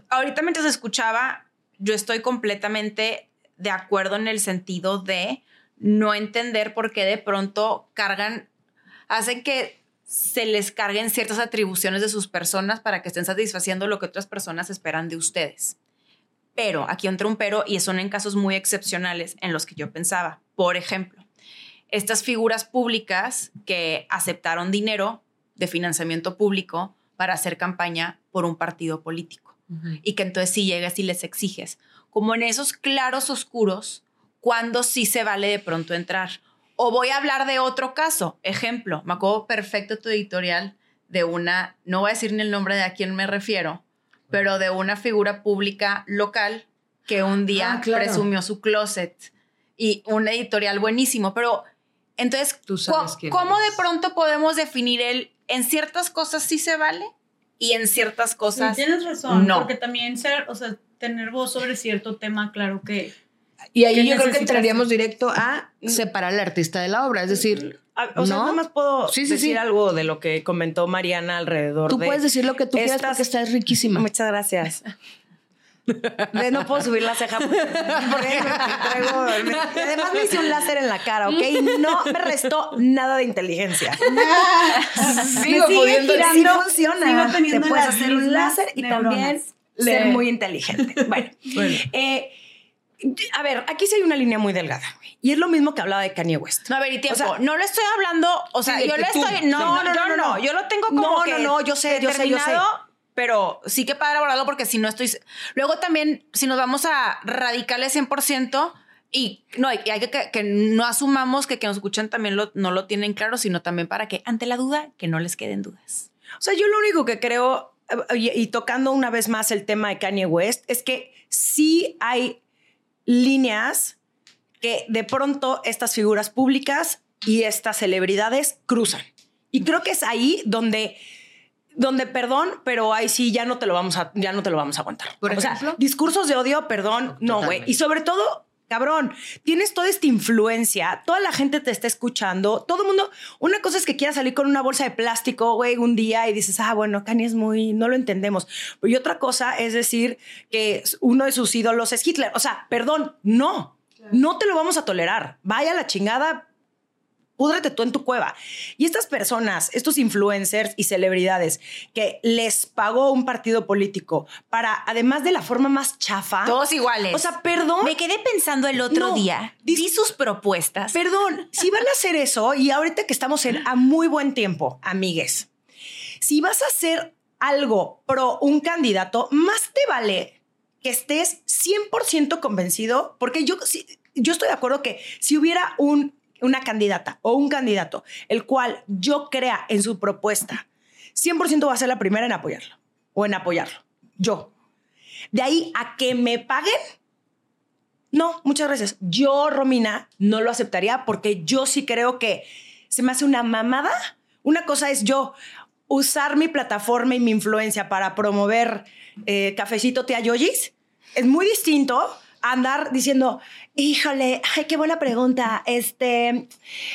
ahorita mientras escuchaba, yo estoy completamente de acuerdo en el sentido de no entender por qué de pronto cargan, hacen que se les carguen ciertas atribuciones de sus personas para que estén satisfaciendo lo que otras personas esperan de ustedes. Pero, aquí entra un pero y son en casos muy excepcionales en los que yo pensaba. Por ejemplo, estas figuras públicas que aceptaron dinero de financiamiento público para hacer campaña por un partido político y que entonces si llegas y les exiges, como en esos claros oscuros, cuando sí se vale de pronto entrar. O voy a hablar de otro caso. Ejemplo, me acuerdo perfecto tu editorial de una, no voy a decir ni el nombre de a quién me refiero, pero de una figura pública local que un día Ah, claro. presumió su closet y un editorial buenísimo, pero entonces, Tú sabes ¿cómo- quién ¿cómo de pronto podemos definir el en ciertas cosas sí se vale y en ciertas cosas Sí, tienes razón. no? Porque también ser, o sea, tener voz sobre cierto tema, claro que. Y ahí ¿Qué yo creo que entraríamos directo a separar al artista de la obra. Es decir, O sea, ¿No? nada más puedo Sí, sí, decir sí. algo de lo que comentó Mariana alrededor tú de... puedes decir lo que tú quieras estas- porque estás riquísima. Muchas gracias. De no puedo subir la ceja porque, porque traigo- me- además me hice un láser en la cara, ¿ok? Y no me restó nada de inteligencia. Sigo Me pudiendo girando, sí funciona. sigo teniendo Te puedes hacer un láser y neuronas. también ser muy inteligente. Bueno, eh, a ver, aquí sí hay una línea muy delgada. Y es lo mismo que hablaba de Kanye West. No, a ver, y tiempo. O sea, no le estoy hablando, o sea, sí, yo tú- estoy. No, no, no, no, Yo lo tengo como. No, que no, no, yo sé, yo sé, yo sé. Pero sí que padre abordarlo porque si no estoy. Luego también, si nos vamos a radicales 100%, y no, y hay que, que, no asumamos que que nos escuchan también lo, no lo tienen claro, sino también para que, ante la duda, que no les queden dudas. O sea, yo lo único que creo, eh, y, y tocando una vez más el tema de Kanye West, es que sí hay líneas que de pronto estas figuras públicas y estas celebridades cruzan. Y creo que es ahí donde, donde perdón, pero ahí sí ya no te lo vamos a, ya no te lo vamos a aguantar. Por o sea, ejemplo. discursos de odio, perdón, no, güey. Y sobre todo, cabrón, tienes toda esta influencia, toda la gente te está escuchando, todo el mundo. Una cosa es que quieras salir con una bolsa de plástico, güey, un día y dices, ah, bueno, Kanye es muy, no lo entendemos. Y otra cosa es decir que uno de sus ídolos es Hitler. O sea, perdón, no, no te lo vamos a tolerar. Vaya la chingada, púdrete tú en tu cueva. Y estas personas, estos influencers y celebridades que les pagó un partido político para, además de la forma más chafa, Todos iguales. o sea, perdón. me quedé pensando el otro No, día, di sus propuestas. Perdón, si van a hacer eso, y ahorita que estamos en, a muy buen tiempo, amigues, si vas a hacer algo pro un candidato, más te vale que estés 100% convencido, porque yo, sí- yo estoy de acuerdo que si hubiera un, una candidata o un candidato, el cual yo crea en su propuesta, 100% va a ser la primera en apoyarlo o en apoyarlo. Yo. De ahí a que me paguen, no, muchas gracias. Yo, Romina, no lo aceptaría porque yo sí creo que se me hace una mamada. Una cosa es yo usar mi plataforma y mi influencia para promover eh, Cafecito Tía Yoyis. Es muy distinto andar diciendo, híjole, ay, qué buena pregunta. Este,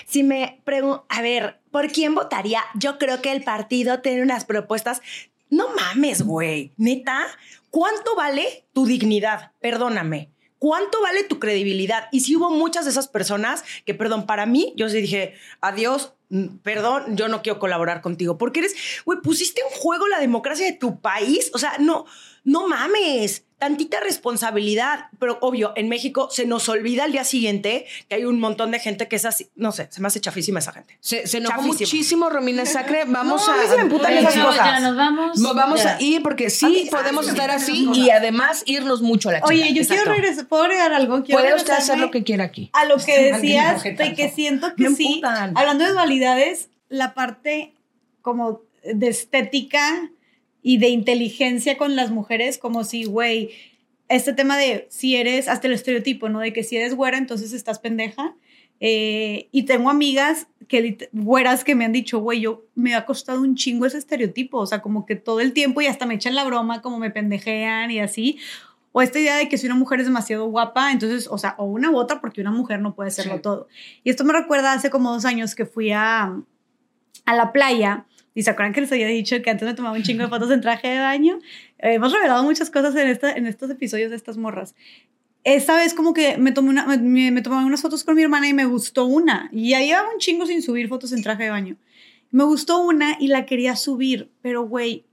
si me pregunto, a ver, ¿por quién votaría? Yo creo que el partido tiene unas propuestas. No mames, güey. Neta, ¿cuánto vale tu dignidad? Perdóname. ¿cuánto vale tu credibilidad? Y sí hubo muchas de esas personas que, perdón, para mí, yo sí dije, adiós, mm, perdón, yo no quiero colaborar contigo, porque eres, güey, pusiste en juego la democracia de tu país, o sea, no, no mames tantita responsabilidad, pero obvio, en México se nos olvida al día siguiente que hay un montón de gente que es así, no sé, se me hace chafísima esa gente. Se, se enojó muchísimo Romina Sacre, [laughs] vamos No, a... a... mí se me emputan esas No, cosas. ya nos vamos. Vamos Ya. a ir porque sí mí- podemos estar así y además irnos mucho a la Oye, chingada. yo Exacto. quiero regresar, ¿puedo agregar algo? Quiero Puede usted hacer lo que quiera aquí. A lo que decías, de que siento Me que sí, emputan. hablando de dualidades, la parte como de estética y de inteligencia con las mujeres, como si, güey, este tema de si eres, hasta el estereotipo, ¿no? De que si eres güera, entonces estás pendeja. Eh, y tengo amigas que güeras que me han dicho, güey, yo me ha costado un chingo ese estereotipo, o sea, como que todo el tiempo y hasta me echan la broma, como me pendejean y así. O esta idea de que si una mujer es demasiado guapa, entonces, o sea, o una u otra, porque una mujer no puede Sí. todo. Y esto me recuerda hace como dos años que fui a, a la playa. Y se acuerdan que les había dicho que antes me tomaba un chingo de fotos en traje de baño. Eh, hemos revelado muchas cosas en, esta, en estos episodios de estas morras. Esta vez como que me tomé, una, me, me tomé unas fotos con mi hermana y me gustó una. Y ya llevaba un chingo sin subir fotos en traje de baño. Me gustó una y la quería subir, pero güey,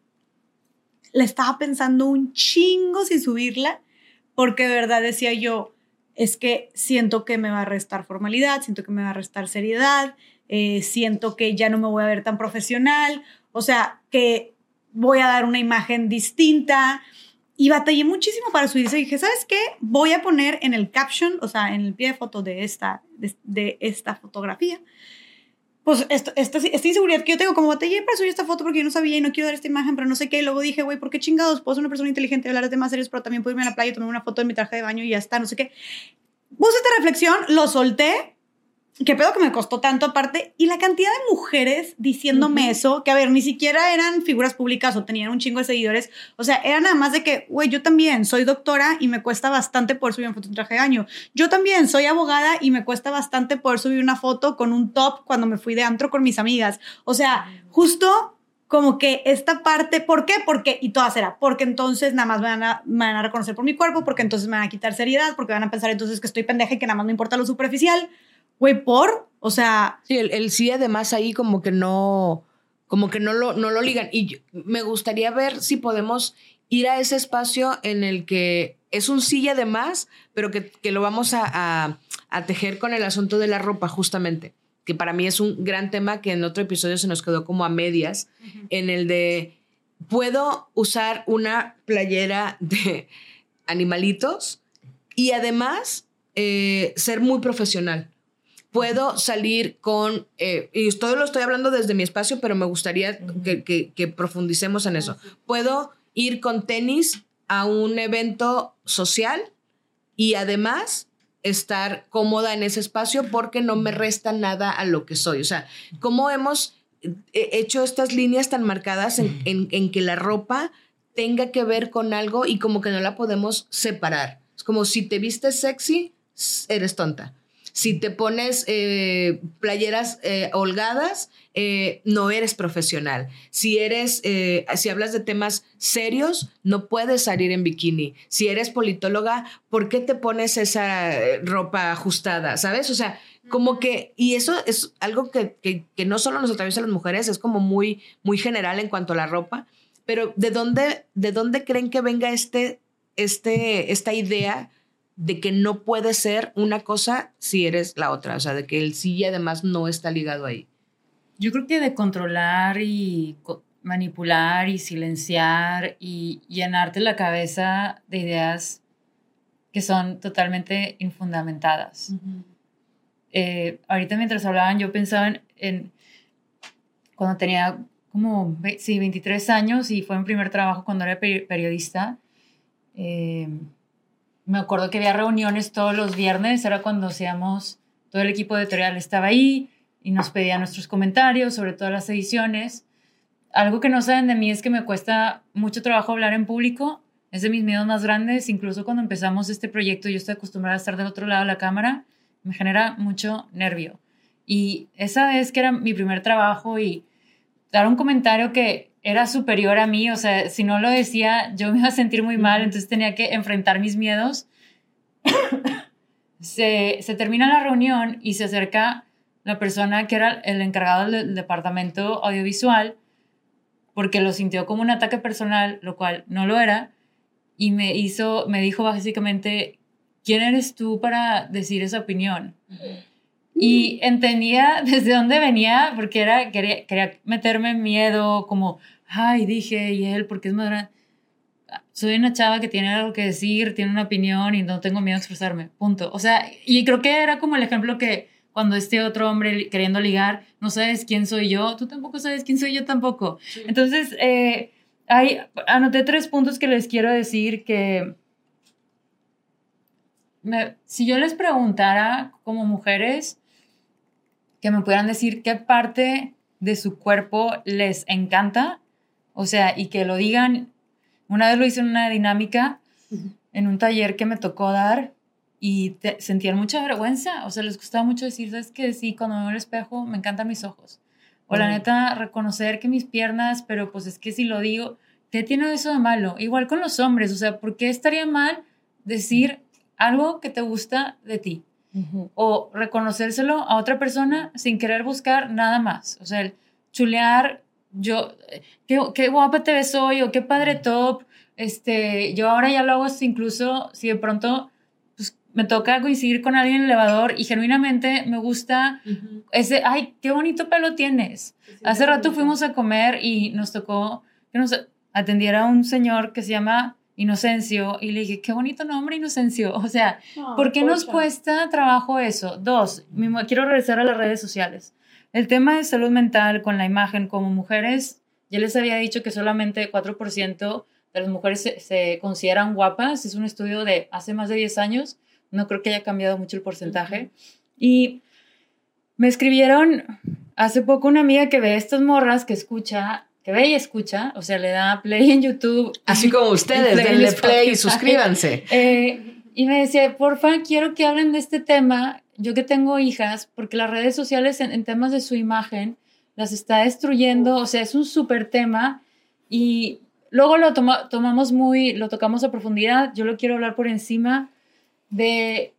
la estaba pensando un chingo sin subirla, porque de verdad decía yo, es que siento que me va a restar formalidad, siento que me va a restar seriedad, eh, siento que ya no me voy a ver tan profesional, o sea, que voy a dar una imagen distinta. Y batallé muchísimo para subirse. Y dije, ¿sabes qué? Voy a poner en el caption, o sea, en el pie de foto de esta, de, esta fotografía, pues esto, esta, esta inseguridad que yo tengo, como batallé para subir esta foto porque yo no sabía y no quiero dar esta imagen, pero no sé qué. Y luego dije, güey, ¿por qué chingados? Puedo ser una persona inteligente, hablar de temas serios, pero también puedo irme a la playa y tomar una foto de mi traje de baño y ya está, no sé qué. Puse esta reflexión, lo solté. ¿Qué pedo que me costó tanto aparte? Y la cantidad de mujeres diciéndome eso, que a ver, ni siquiera eran figuras públicas o tenían un chingo de seguidores. O sea, era nada más de que, güey, yo también soy doctora y me cuesta bastante poder subir una foto en traje de baño. Yo también soy abogada y me cuesta bastante poder subir una foto con un top cuando me fui de antro con mis amigas. O sea, justo como que esta parte, ¿por qué? Porque, y todas era, porque entonces nada más me van, a, me van a reconocer por mi cuerpo, porque entonces me van a quitar seriedad, porque van a pensar entonces que estoy pendeja y que nada más me importa lo superficial. Güey, por, o sea, Sí, el, el sí además ahí como que no, como que no lo, no lo ligan. Y yo- me gustaría ver si podemos ir a ese espacio en el que es un sí además, pero que, que lo vamos a, a- a tejer con el asunto de la ropa justamente, que para mí es un gran tema que en otro episodio se nos quedó como a medias, en el de, ¿puedo usar una playera de animalitos y además eh, ser muy profesional? Puedo salir con, eh, y esto lo estoy hablando desde mi espacio, pero me gustaría que, que- que profundicemos en eso. Puedo ir con tenis a un evento social y además estar cómoda en ese espacio porque no me resta nada a lo que soy. O sea, ¿cómo hemos eh, hecho estas líneas tan marcadas en, en- en que la ropa tenga que ver con algo y como que no la podemos separar? Es como si te vistes sexy, eres tonta. Si te pones eh, playeras eh, holgadas, eh, no eres profesional. Si eres, si hablas de temas serios, no puedes salir en bikini. Si eres politóloga, ¿por qué te pones esa ropa ajustada? ¿Sabes? O sea, como que, y eso es algo que, que, que no solo nos atraviesa a las mujeres, es como muy, muy general en cuanto a la ropa. Pero ¿de dónde, de dónde creen que venga este, este, esta idea? De que no puede ser una cosa si eres la otra, o sea, de que el sí además no está ligado ahí. Yo creo que de controlar y co- manipular y silenciar y llenarte la cabeza de ideas que son totalmente infundamentadas. Eh, ahorita mientras hablaban yo pensaba en, en cuando tenía como sí, 23 años y fue mi primer trabajo cuando era peri- periodista. eh, me acuerdo que había reuniones todos los viernes, era cuando hacíamos, todo el equipo editorial estaba ahí y nos pedía nuestros comentarios sobre todas las ediciones. Algo que no saben de mí es que me cuesta mucho trabajo hablar en público, es de mis miedos más grandes, incluso cuando empezamos este proyecto yo estoy acostumbrada a estar del otro lado de la cámara, me genera mucho nervio. Y esa vez que era mi primer trabajo y dar un comentario que era superior a mí, o sea, si no lo decía, yo me iba a sentir muy mal, entonces tenía que enfrentar mis miedos. [coughs] se, se termina la reunión y se acerca la persona que era el encargado del departamento audiovisual porque lo sintió como un ataque personal, lo cual no lo era, y me hizo, me dijo básicamente, ¿quién eres tú para decir esa opinión? Y entendía [laughs] desde dónde venía, porque era, quería, quería meterme en miedo, como, ay, dije, y él, porque es más Soy una chava que tiene algo que decir, tiene una opinión y no tengo miedo a expresarme, punto. O sea, y creo que era como el ejemplo que cuando este otro hombre queriendo ligar, no sabes quién soy yo, tú tampoco sabes quién soy yo tampoco. Entonces, eh, hay, anoté tres puntos que les quiero decir que si yo les preguntara como mujeres que me pudieran decir qué parte de su cuerpo les encanta, o sea, y que lo digan, una vez lo hice en una dinámica, en un taller que me tocó dar, y sentían mucha vergüenza, o sea, les gustaba mucho decir, ¿sabes que Sí, cuando me veo al espejo me encantan mis ojos. O la neta, reconocer que mis piernas, pero pues es que si lo digo, ¿qué tiene eso de malo? Igual con los hombres, o sea, ¿por qué estaría mal decir algo que te gusta de ti? O reconocérselo a otra persona sin querer buscar nada más. O sea, el chulear, yo, qué, qué guapa te ves hoy, o qué padre top. Este, yo ahora ya lo hago incluso si de pronto me toca coincidir con alguien en el elevador y genuinamente me gusta ese, ay, qué bonito pelo tienes. Hace rato fuimos a comer y nos tocó que nos atendiera un señor que se llama Inocencio y le dije, qué bonito nombre Inocencio. [laughs] O sea, ¿por qué nos cuesta trabajo eso? Dos, quiero regresar a las redes sociales. El tema de salud mental con la imagen como mujeres, ya les había dicho que solamente 4% de las mujeres se, se consideran guapas. Es un estudio de hace más de 10 años no creo que haya cambiado mucho el porcentaje. Y me escribieron hace poco una amiga que ve estas morras, que escucha, que ve y escucha, o sea, le da play en YouTube. Así como ustedes, denle play y suscríbanse. Eh, y me decía, porfa, quiero que hablen de este tema, yo que tengo hijas, porque las redes sociales en, temas de su imagen las está destruyendo, o sea, es un súper tema y luego lo tomamos muy, lo tocamos a profundidad, yo lo quiero hablar por encima de,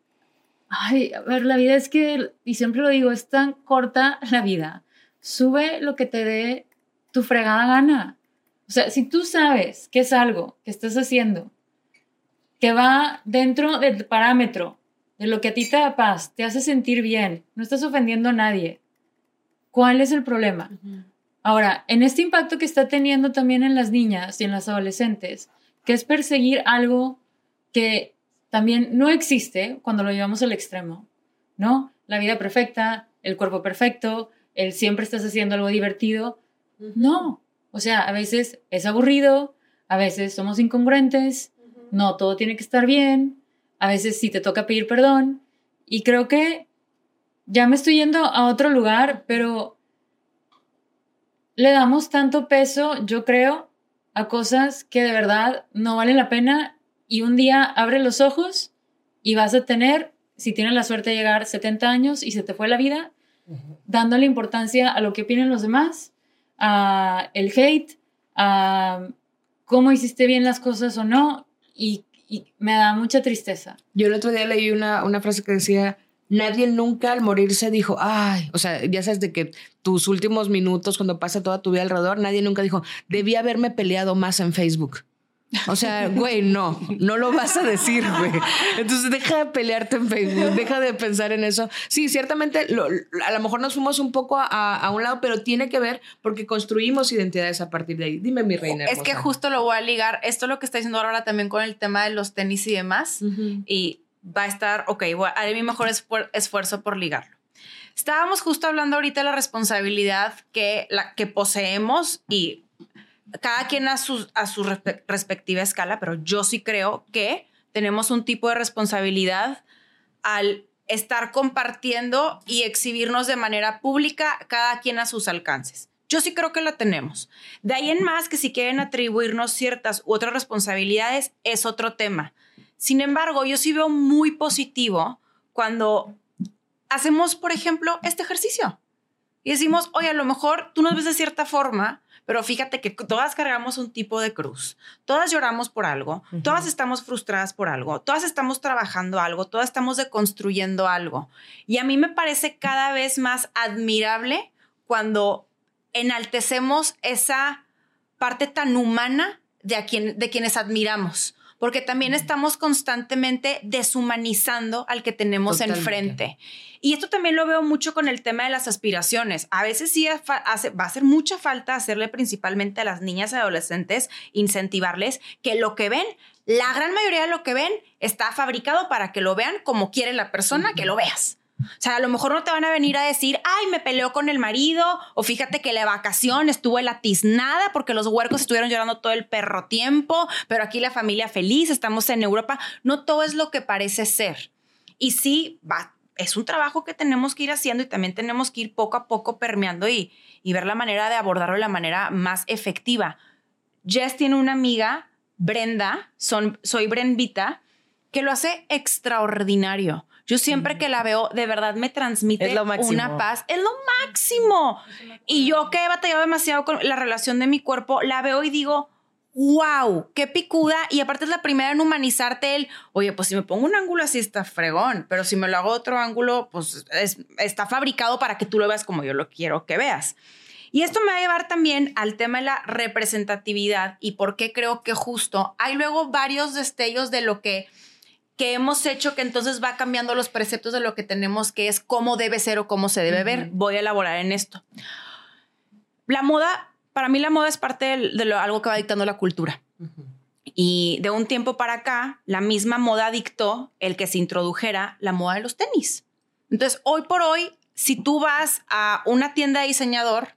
ay, a ver, la vida es que, y siempre lo digo, es tan corta la vida. Sube lo que te dé tu fregada gana. O sea, si tú sabes que es algo que estás haciendo que va dentro del parámetro de lo que a ti te da paz, te hace sentir bien, no estás ofendiendo a nadie, ¿cuál es el problema? Ahora, en este impacto que está teniendo también en las niñas y en las adolescentes, que es perseguir algo que también no existe cuando lo llevamos al extremo, ¿no? La vida perfecta, el cuerpo perfecto, el siempre estás haciendo algo divertido. No, o sea, a veces es aburrido, a veces somos incongruentes, no todo tiene que estar bien, a veces sí te toca pedir perdón. Y creo que ya me estoy yendo a otro lugar, pero le damos tanto peso, yo creo, a cosas que de verdad no valen la pena y un día abre los ojos y vas a tener, si tienes la suerte de llegar 70 años y se te fue la vida, dándole importancia a lo que opinan los demás, a el hate, a cómo hiciste bien las cosas o no, y, me da mucha tristeza. Yo el otro día leí una, una frase que decía, nadie nunca al morirse dijo, ay, o sea, ya sabes de que tus últimos minutos, cuando pasa toda tu vida alrededor, nadie nunca dijo, debí haberme peleado más en Facebook. O sea, güey, no, no lo vas a decir, güey. Entonces deja de pelearte en Facebook, deja de pensar en eso. Sí, ciertamente a lo mejor nos fuimos un poco a, un lado, pero tiene que ver porque construimos identidades a partir de ahí. Dime, mi reina. Es que justo lo voy a ligar, esto es lo que está diciendo ahora también con el tema de los tenis y demás. Y va a estar, ok, voy a haré mi mejor esfuerzo por ligarlo. Estábamos justo hablando ahorita de la responsabilidad que, la, que poseemos y cada quien a su, a su respectiva escala, pero yo sí creo que tenemos un tipo de responsabilidad al estar compartiendo y exhibirnos de manera pública, cada quien a sus alcances. Yo sí creo que la tenemos. De ahí en más que si quieren atribuirnos ciertas u otras responsabilidades es otro tema. Sin embargo, yo sí veo muy positivo cuando hacemos, por ejemplo, este ejercicio. y decimos, oye, a lo mejor tú nos ves de cierta forma, pero fíjate que todas cargamos un tipo de cruz, todas lloramos por algo, todas estamos frustradas por algo, todas estamos trabajando algo, todas estamos deconstruyendo algo. Y a mí me parece cada vez más admirable cuando enaltecemos esa parte tan humana de, a quien, de quienes admiramos porque también estamos constantemente deshumanizando al que tenemos enfrente. Y esto también lo veo mucho con el tema de las aspiraciones. A veces sí hace, va a hacer mucha falta hacerle principalmente a las niñas y adolescentes, incentivarles que lo que ven, la gran mayoría de lo que ven está fabricado para que lo vean como quiere la persona que lo veas. O sea, a lo mejor no te van a venir a decir, ay, me peleó con el marido, o fíjate que la vacación estuvo la tiznada porque los huercos estuvieron llorando todo el perro tiempo, pero aquí la familia feliz, estamos en Europa. No todo es lo que parece ser. Y sí, va, es un trabajo que tenemos que ir haciendo y también tenemos que ir poco a poco permeando y, y ver la manera de abordarlo de la manera más efectiva. Jess tiene una amiga, Brenda, son, soy Brendita, que lo hace extraordinario. Yo siempre que la veo, de verdad me transmite una paz. Es lo máximo. Y yo que he batallado demasiado con la relación de mi cuerpo, la veo y digo, wow, qué picuda. Y aparte es la primera en humanizarte el, oye, pues si me pongo un ángulo así está fregón, pero si me lo hago otro ángulo, pues está fabricado para que tú lo veas como yo lo quiero que veas. Y esto me va a llevar también al tema de la representatividad y por qué creo que justo hay luego varios destellos de lo que que hemos hecho que entonces va cambiando los preceptos de lo que tenemos, que es cómo debe ser o cómo se debe ver. Voy a elaborar en esto. La moda, para mí la moda es parte de, algo que va dictando la cultura. Y de un tiempo para acá, la misma moda dictó el que se introdujera la moda de los tenis. Entonces, hoy por hoy, si tú vas a una tienda de diseñador,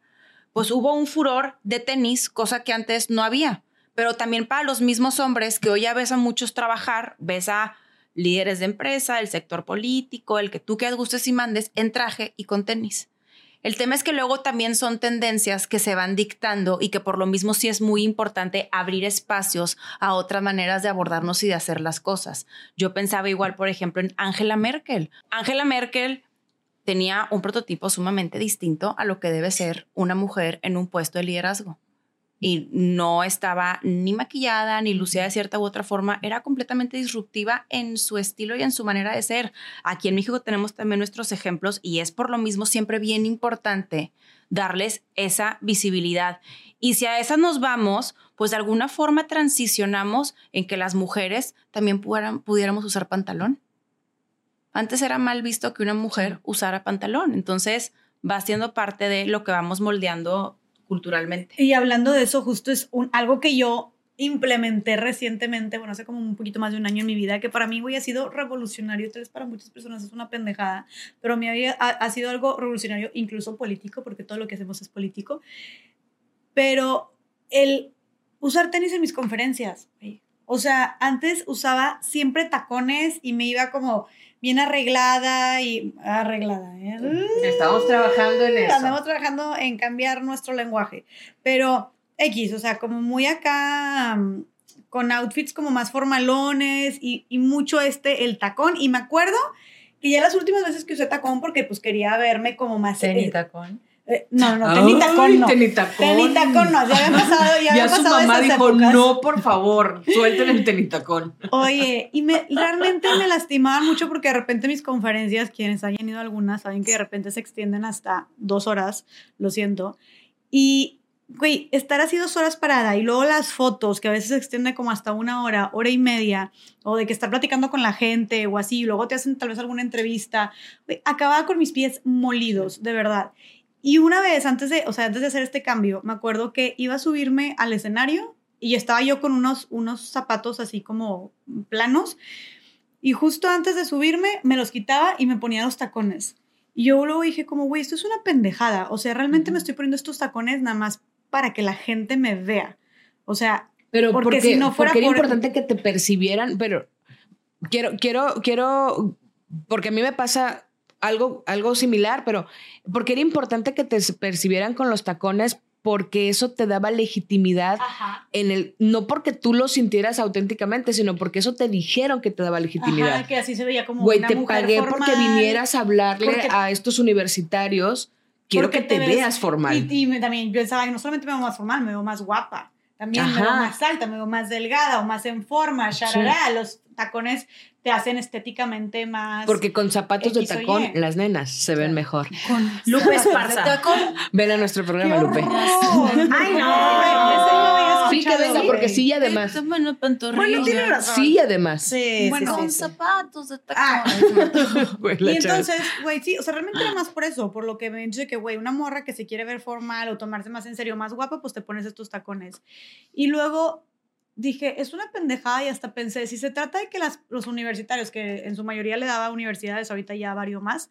pues hubo un furor de tenis, cosa que antes no había. Pero también para los mismos hombres que hoy ya ves a muchos trabajar, ves a líderes de empresa, el sector político, el que tú que gustes y mandes, en traje y con tenis. El tema es que luego también son tendencias que se van dictando y que por lo mismo sí es muy importante abrir espacios a otras maneras de abordarnos y de hacer las cosas. Yo pensaba igual, por ejemplo, en Angela Merkel. Angela Merkel tenía un prototipo sumamente distinto a lo que debe ser una mujer en un puesto de liderazgo y no estaba ni maquillada ni lucida de cierta u otra forma, era completamente disruptiva en su estilo y en su manera de ser. Aquí en México tenemos también nuestros ejemplos y es por lo mismo siempre bien importante darles esa visibilidad. Y si a esa nos vamos, pues de alguna forma transicionamos en que las mujeres también pudiéramos usar pantalón. Antes era mal visto que una mujer usara pantalón, entonces va siendo parte de lo que vamos moldeando culturalmente. Y hablando de eso, justo es algo que yo implementé recientemente, bueno, hace como un poquito más de un año en mi vida, que para mí, güey, ha sido revolucionario, tal vez para muchas personas es una pendejada, pero a mí ha, sido algo revolucionario, incluso político, porque todo lo que hacemos es político, pero el usar tenis en mis conferencias. O sea, antes usaba siempre tacones y me iba como bien arreglada y arreglada. ¿eh? Estamos trabajando en eso. Estamos trabajando en cambiar nuestro lenguaje. Pero X, o sea, como muy acá mm, con outfits como más formalones y, y, mucho este, el tacón. Y me acuerdo que ya las últimas veces que usé tacón, porque pues quería verme como más... Tenis tacón. Eh, no, no, tenitacón no. Tenitacón. Tenitacón no, ya había [laughs] pasado, ya, ya su mamá dijo, no, por favor, suelten el tenitacón. [laughs] Oye, y me, realmente me lastimaban mucho porque de repente mis conferencias, quienes hayan ido algunas, saben que de repente se extienden hasta dos horas, lo siento. Y, güey, estar así dos horas parada y luego las fotos, que a veces se extiende como hasta una hora, hora y media, o de que estar platicando con la gente o así, y luego te hacen tal vez alguna entrevista, güey, acababa con mis pies molidos, de verdad. Y una vez, antes de, o sea, antes de hacer este cambio, me acuerdo que iba a subirme al escenario y estaba yo con unos, unos zapatos así como planos. Y justo antes de subirme, me los quitaba y me ponía los tacones. Y yo luego dije como, güey, esto es una pendejada. O sea, realmente me estoy poniendo estos tacones nada más para que la gente me vea. O sea, pero porque, si no fuera porque era importante que te percibieran, pero quiero, quiero, quiero, porque a mí me pasa algo, algo similar, pero porque era importante que te percibieran con los tacones porque eso te daba legitimidad en el no porque tú lo sintieras auténticamente, sino porque eso te dijeron que te daba legitimidad. Ajá, que así se veía como Güey, te pagué porque vinieras a hablarle a estos universitarios quiero Porque que te, ves- veas formal. Y, y también yo pensaba, no solamente me veo más formal, me veo más guapa. También me veo Ajá. más alta, me veo más delgada o más en forma, sharará. Los tacones te hacen estéticamente más... Porque con zapatos de X tacón, las nenas se ven mejor. Lupe Esparza. Ven a nuestro programa, Lupe. [laughs] Ay, no. Sí, que venga, porque sí y además. Bueno, Bueno, tienes razón. Sí y además. Sí, Bueno, sí, Con sí, zapatos de tacón. Ah, Güey, [laughs] Y entonces, güey, sí, o sea, realmente era más por eso, por lo que me dice que, güey, una morra que se quiere ver formal o tomarse más en serio, más guapa, pues te pones estos tacones. Y luego dije, es una pendejada y hasta pensé, si se trata de que las, los universitarios, que en su mayoría le daba universidades, ahorita ya varios más,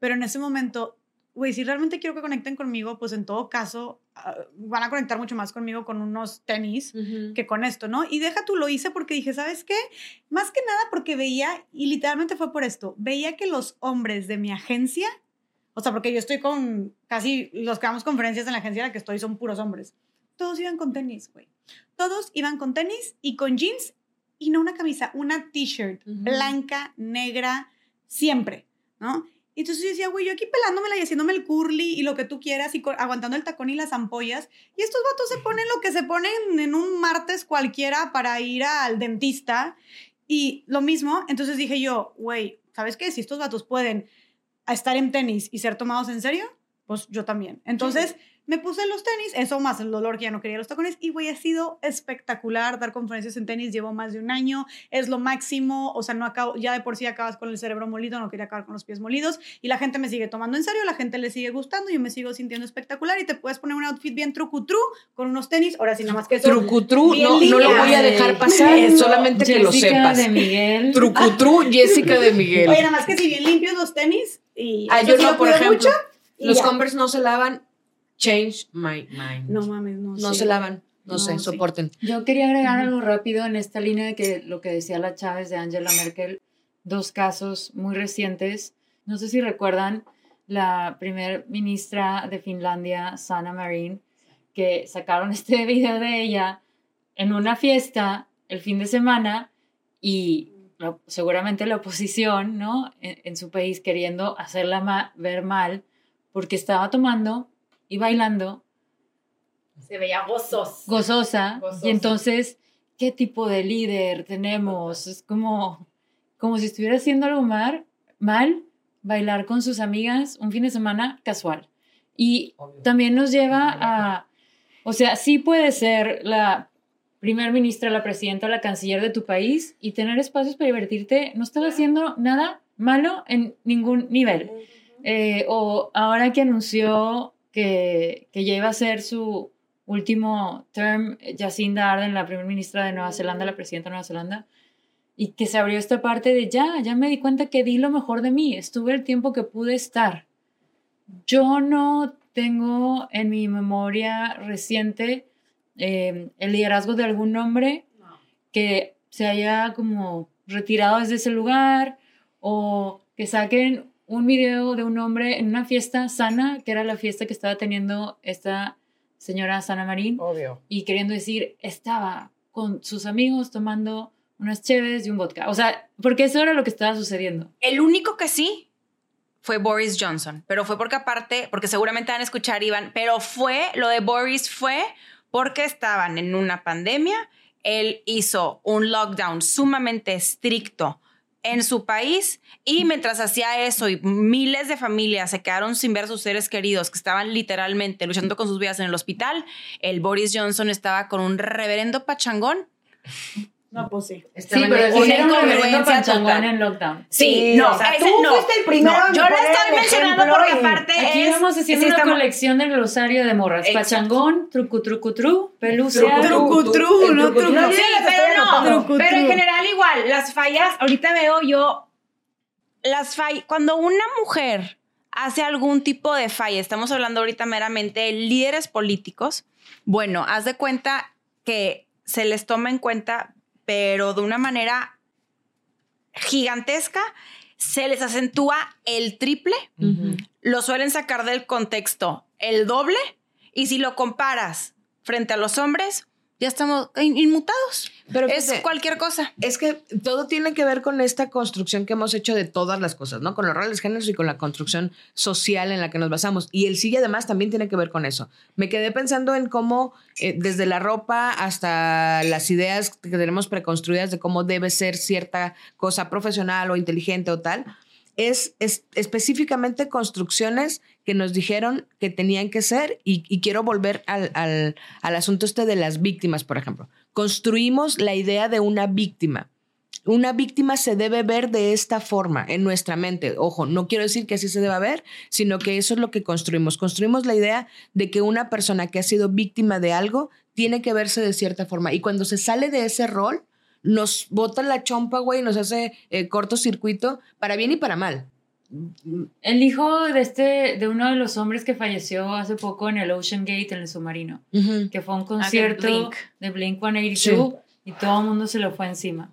pero en ese momento, güey, si realmente quiero que conecten conmigo, pues en todo caso ah, van a conectar mucho más conmigo con unos tenis que con esto, ¿no? Y deja tú, lo hice porque dije, ¿sabes qué? Más que nada porque veía, y literalmente fue por esto, veía que los hombres de mi agencia, o sea, porque yo estoy con casi los que damos conferencias en la agencia en la que estoy son puros hombres, todos iban con tenis, güey. Todos iban con tenis y con jeans y no una camisa, una t-shirt blanca, negra, siempre, ¿no? Y entonces yo decía, güey, yo aquí pelándomela y haciéndome el curly y lo que tú quieras y aguantando el tacón y las ampollas. Y estos vatos se ponen lo que se ponen en un martes cualquiera para ir al dentista. Y lo mismo, entonces dije yo, güey, ¿sabes qué? Si estos vatos pueden estar en tenis y ser tomados en serio, pues yo también. Entonces me puse los tenis, eso más el dolor que ya no quería los tacones. Y güey, ha sido espectacular dar conferencias en tenis. Llevo más de un año, es lo máximo. O sea, no acabo, ya de por sí acabas con el cerebro molido, no quería acabar con los pies molidos. Y la gente me sigue tomando en serio, la gente le sigue gustando, yo me sigo sintiendo espectacular. Y te puedes poner un outfit bien trucutru con unos tenis. Ahora sí, nada más que eso. Trucutru, no, no lo voy a dejar [laughs] pasar, Eso. solamente que lo Jessica sepas. de Miguel. Trucutru, [laughs] Jessica de Miguel. Oye, nada más que si bien limpios los tenis. Y Ah, yo sí no, lo por ejemplo. mucho, Los ya. Converse no se lavan. Change my mind. No mames, no. No sí. se lavan. No, No, sé, sí. soporten. Yo quería agregar algo rápido en esta línea de que lo que decía la Chávez de Angela Merkel, dos casos muy recientes. No sé si recuerdan la primer ministra de Finlandia, Sanna Marin, que sacaron [laughs] este video de ella en una fiesta el fin de semana y la- seguramente la oposición, ¿no? En, en su país queriendo hacerla ma- ver mal porque estaba tomando y bailando Se veía gozos. gozosa. Gozosa. Y entonces, ¿qué tipo de líder tenemos? Es como, como si estuviera haciendo algo mal, mal, bailar con sus amigas un fin de semana casual. Y también nos lleva a, o sea, sí puede ser la primer ministra, la presidenta, la canciller de tu país y tener espacios para divertirte. No estás haciendo nada malo en ningún nivel. Eh, o ahora que anunció que, que ya iba a ser su último term, Jacinda Ardern, la primera ministra de Nueva Zelanda, la presidenta de Nueva Zelanda, y que se abrió esta parte de ya, ya me di cuenta que di lo mejor de mí, estuve el tiempo que pude estar. Yo no tengo en mi memoria reciente eh, el liderazgo de algún hombre que se haya como retirado desde ese lugar o que saquen un video de un hombre en una fiesta sana, que era la fiesta que estaba teniendo esta señora Sana Marín, Obvio. y queriendo decir, estaba con sus amigos tomando unas cheves y un vodka. O sea, porque eso era lo que estaba sucediendo. El único que sí fue Boris Johnson, pero fue porque aparte, porque seguramente van a escuchar Iván, pero fue, lo de Boris fue porque estaban en una pandemia, él hizo un lockdown sumamente estricto en su país y mientras hacía eso y miles de familias se quedaron sin ver a sus seres queridos que estaban literalmente luchando con sus vidas en el hospital, el Boris Johnson estaba con un reverendo pachangón No, pues sí. Sí, pero sí una incongruencia pachangón total. en lockdown. Sí, no, o sea, tú no. fuiste el primero No, yo lo poner estoy mencionando porque aparte Aquí es... vamos haciendo una estamos- colección del glosario de morras. Exacto. Pachangón, trucu, trucu, tru, pelucia. Trucu, tru, no trucu. No, Sí, pero no. anotando. Pero en general igual, las fallas, ahorita veo yo, las fallas, cuando una mujer hace algún tipo de falla, estamos hablando ahorita meramente de líderes políticos, bueno, haz de cuenta que se les toma en cuenta, pero de una manera gigantesca, se les acentúa el triple, lo suelen sacar del contexto el doble, y si lo comparas frente a los hombres, ya estamos in- inmutados. Pero es fíjate, cualquier cosa. Es que todo tiene que ver con esta construcción que hemos hecho de todas las cosas, ¿no? Con los roles géneros y con la construcción social en la que nos basamos. Y el sigue además también tiene que ver con eso. Me quedé pensando en cómo, eh, desde la ropa hasta las ideas que tenemos preconstruidas de cómo debe ser cierta cosa profesional o inteligente o tal, es, es específicamente construcciones que nos dijeron que tenían que ser y, quiero volver al, al, al asunto este de las víctimas, por ejemplo. Construimos la idea de una víctima. Una víctima se debe ver de esta forma en nuestra mente. Ojo, no quiero decir que así se deba ver, sino que eso es lo que construimos. Construimos la idea de que una persona que ha sido víctima de algo tiene que verse de cierta forma. Y cuando se sale de ese rol, nos bota la chompa, güey, nos hace eh, cortocircuito para bien y para mal. El hijo de este, de uno de los hombres que falleció hace poco en el Ocean Gate, en el submarino, que fue un concierto Blink. de Blink 182 y todo el mundo se lo fue encima.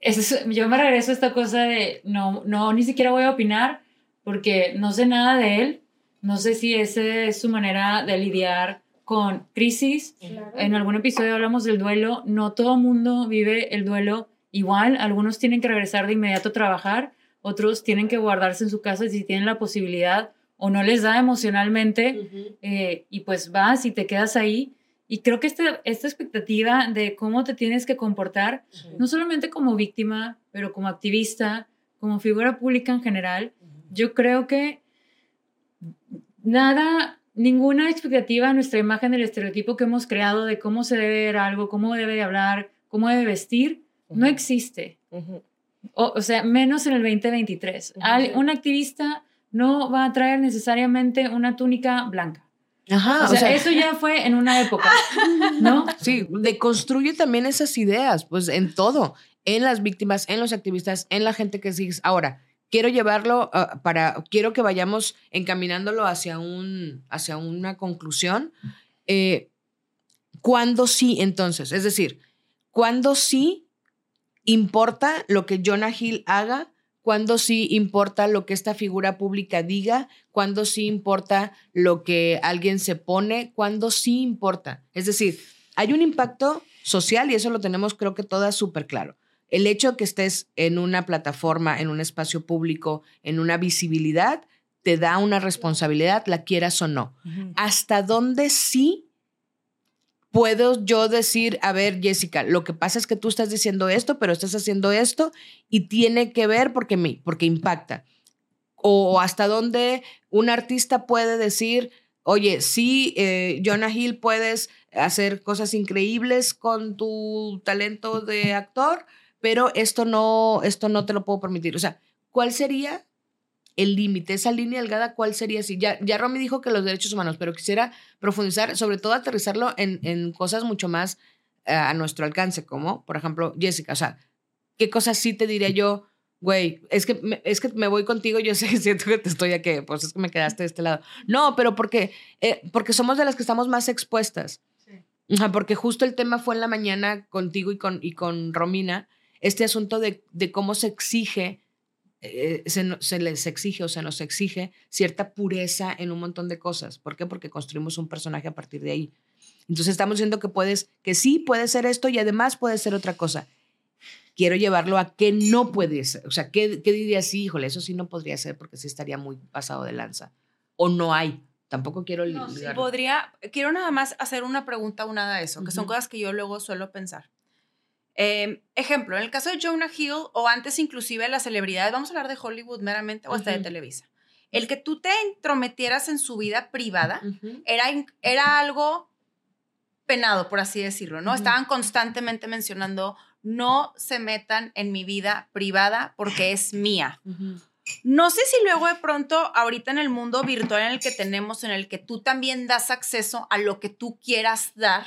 Eso es- yo me regreso a esta cosa de no, no, ni siquiera voy a opinar porque no sé nada de él, no sé si esa es su manera de lidiar con crisis. En algún episodio hablamos del duelo, no todo el mundo vive el duelo igual, algunos tienen que regresar de inmediato a trabajar, otros tienen que guardarse en su casa si tienen la posibilidad o no les da emocionalmente eh, y pues vas y te quedas ahí. Y creo que esta, esta expectativa de cómo te tienes que comportar, no solamente como víctima, pero como activista, como figura pública en general, yo creo que nada, ninguna expectativa, nuestra imagen del estereotipo que hemos creado de cómo se debe ver algo, cómo debe de hablar, cómo debe vestir, no existe. O, o sea, menos en el 2023. Al- un activista no va a traer necesariamente una túnica blanca. Ajá, o, sea, eso ya fue en una época, [laughs] ¿no? Sí, deconstruye también esas ideas, pues en todo, en las víctimas, en los activistas, en la gente que sigues. Ahora, quiero llevarlo ah, para, quiero que vayamos encaminándolo hacia, un, hacia una conclusión. Eh, ¿Cuándo sí entonces? Es decir, ¿cuándo sí importa lo que Jonah Hill haga? ¿Cuándo sí importa lo que esta figura pública diga? ¿Cuándo sí importa lo que alguien se pone? ¿Cuándo sí importa? Es decir, hay un impacto social y eso lo tenemos creo que todas súper claro. El hecho que estés en una plataforma, en un espacio público, en una visibilidad, te da una responsabilidad, la quieras o no. ¿Hasta dónde sí puedo yo decir, a ver, Jessica, lo que pasa es que tú estás diciendo esto, pero estás haciendo esto y tiene que ver porque, me, porque impacta? O hasta dónde un artista puede decir, oye, sí, eh, Jonah Hill puedes hacer cosas increíbles con tu talento de actor, pero esto no, esto no te lo puedo permitir. O sea, ¿cuál sería el límite, esa línea delgada, cuál sería así? Ya, ya Romy dijo que los derechos humanos, pero quisiera profundizar, sobre todo aterrizarlo en, en cosas mucho más eh, a nuestro alcance, como, por ejemplo, Jessica, o sea, ¿qué cosas sí te diría yo? Güey, es que, me, es que me voy contigo, yo [laughs] sé, siento que te estoy aquí, pues es que me quedaste de este lado. No, pero porque, eh, porque somos de las que estamos más expuestas. Ajá, porque justo el tema fue en la mañana contigo y con, y con Romina, este asunto de, de cómo se exige, eh, se, se les exige o se nos exige cierta pureza en un montón de cosas. ¿Por qué? Porque construimos un personaje a partir de ahí. Entonces estamos diciendo que puedes, que sí puede ser esto y además puede ser otra cosa. Quiero llevarlo a que no puede ser. O sea, ¿qué, qué dirías? Sí, híjole, eso sí no podría ser porque sí estaría muy pasado de lanza. O no hay. Tampoco quiero No, sí, podría, quiero nada más hacer una pregunta unada a eso, que son cosas que yo luego suelo pensar. Eh, ejemplo, en el caso de Jonah Hill o antes inclusive las celebridades, vamos a hablar de Hollywood meramente o hasta de. Televisa. El que tú te entrometieras en su vida privada era, era algo penado, por así decirlo, ¿no? Estaban constantemente mencionando, no se metan en mi vida privada porque es mía. No sé si luego de pronto, ahorita en el mundo virtual en el que tenemos, en el que tú también das acceso a lo que tú quieras dar,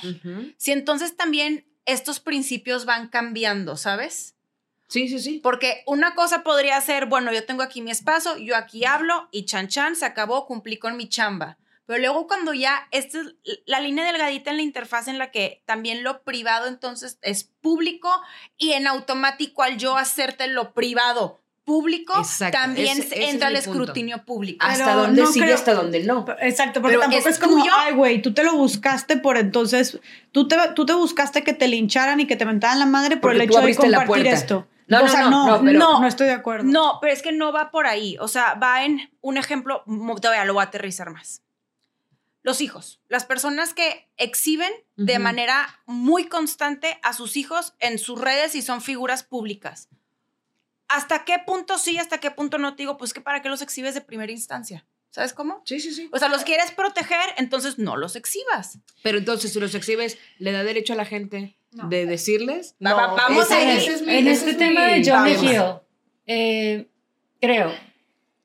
si entonces también estos principios van cambiando, ¿sabes? Sí, sí, sí. Porque una cosa podría ser, bueno, yo tengo aquí mi espacio, yo aquí hablo y chan chan, se acabó, cumplí con mi chamba. Pero luego cuando ya, esta es la línea delgadita en la interfaz en la que también lo privado entonces es público y en automático al yo hacerte lo privado público, Exacto, también ese- ese es entra punto. escrutinio público. Pero Hasta donde no sí y hasta donde no. Exacto, porque Pero tampoco es es, como, tuyo. ay, güey, tú te lo buscaste por entonces, tú te, tú te buscaste que te lincharan y que te mentaran la madre por Porque el hecho de abriste la compartir puerta. esto. No, o no, sea, no, no, no, no, pero- no, estoy de acuerdo. No, pero es que no va por ahí. O sea, va en un ejemplo, todavía lo voy a aterrizar más. Los hijos, las personas que exhiben de Ujú. manera muy constante a sus hijos en sus redes y son figuras públicas. ¿Hasta qué punto sí, hasta qué punto no? Te digo, pues que para qué los exhibes de primera instancia. ¿Sabes cómo? Sí, sí, sí. O sea, los quieres proteger, entonces no los exhibas. Pero entonces, si los exhibes, ¿le da derecho a la gente de decirles? Va- vamos ese- a es mi- en este es tema mi de tema. Hill, eh, creo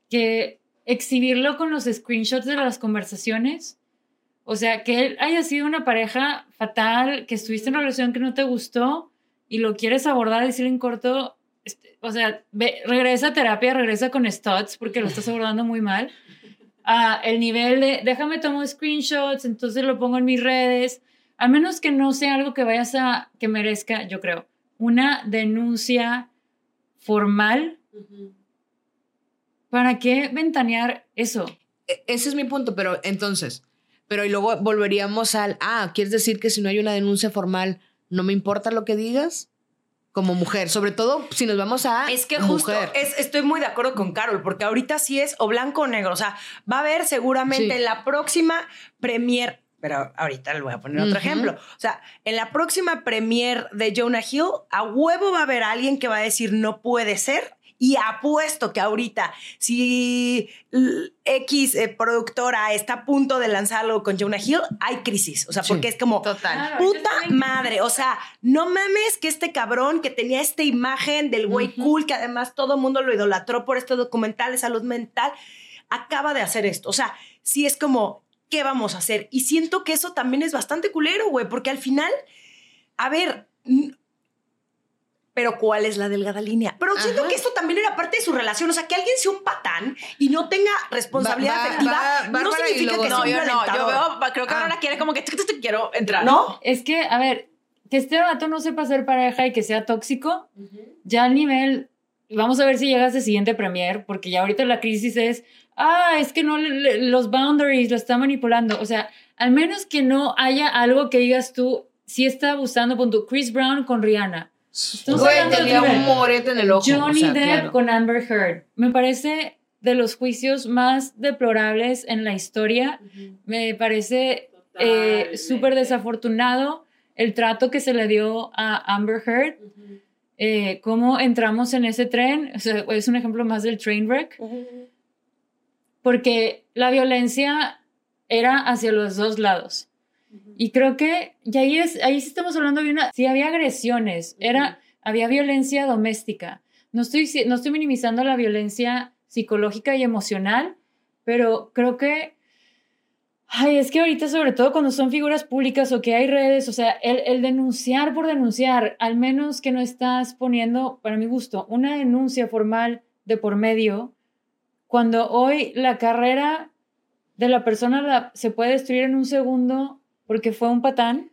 que exhibirlo con los screenshots de las conversaciones, o sea, que él haya sido una pareja fatal, que estuviste en una relación que no te gustó y lo quieres abordar, decirle en corto, o sea, ve- regresa a terapia, regresa con Stutz porque lo estás abordando muy mal. Ah, el nivel de, déjame tomar screenshots, entonces lo pongo en mis redes, a menos que no sea algo que vayas a, que merezca, yo creo, una denuncia formal. ¿Para qué ventanear eso? E- Ese es mi punto, pero entonces, pero y luego volveríamos al, ah, ¿quieres decir que si no hay una denuncia formal, no me importa lo que digas? Como mujer, sobre todo si nos vamos a Es que justo mujer. es- estoy muy de acuerdo con Carol, porque ahorita sí es o blanco o negro. O sea, va a haber seguramente Sí. en la próxima premier, pero ahorita le voy a poner otro ejemplo. O sea, en la próxima premier de Jonah Hill, a huevo va a haber alguien que va a decir no puede ser. Y apuesto que ahorita, si X eh, productora está a punto de lanzar algo con Jonah Hill, hay crisis. O sea, Sí. porque es como, Total. Puta madre, o sea, no mames que este cabrón que tenía esta imagen del güey cool, que además todo el mundo lo idolatró por este documental de salud mental, acaba de hacer esto. O sea, sí es como, ¿qué vamos a hacer? Y siento que eso también es bastante culero, güey, porque al final, a ver, pero ¿cuál es la delgada línea? Pero siento Ajá. que esto también era parte de su relación, o sea, que alguien sea un patán y no tenga responsabilidad Va- va- afectiva, va- no significa luego- que sea No, un yo no. Yo veo, creo que Ah. ahora quiere como que "Tuc, tuc, tuc, quiero entrar. ¿No? Es que, a ver, que este vato no sepa ser pareja y que sea tóxico, ya al nivel, vamos a ver si llegas de siguiente premier, porque ya ahorita la crisis es, ah, es que no, le- le- los boundaries lo está manipulando. O sea, al menos que no haya algo que digas tú, si está abusando con tu Chris Brown con Rihanna. Güey, hablando de tenía otro un nivel. morete en el ojo. Johnny o sea, Depp claro. con Amber Heard. Me parece de los juicios más deplorables en la historia. Me parece eh, súper desafortunado el trato que se le dio a Amber Heard. Eh, cómo entramos en ese tren. O sea, es un ejemplo más del train wreck. Porque la violencia era hacia los dos lados. Y creo que y ahí, es, ahí sí estamos hablando de una... Si había agresiones, era, había violencia doméstica. No estoy, no estoy minimizando la violencia psicológica y emocional, pero creo que... Ay, es que ahorita, sobre todo cuando son figuras públicas o que hay redes, o sea, el, el denunciar por denunciar, al menos que no estás poniendo, para mi gusto, una denuncia formal de por medio, cuando hoy la carrera de la persona la- se puede destruir en un segundo porque fue un patán.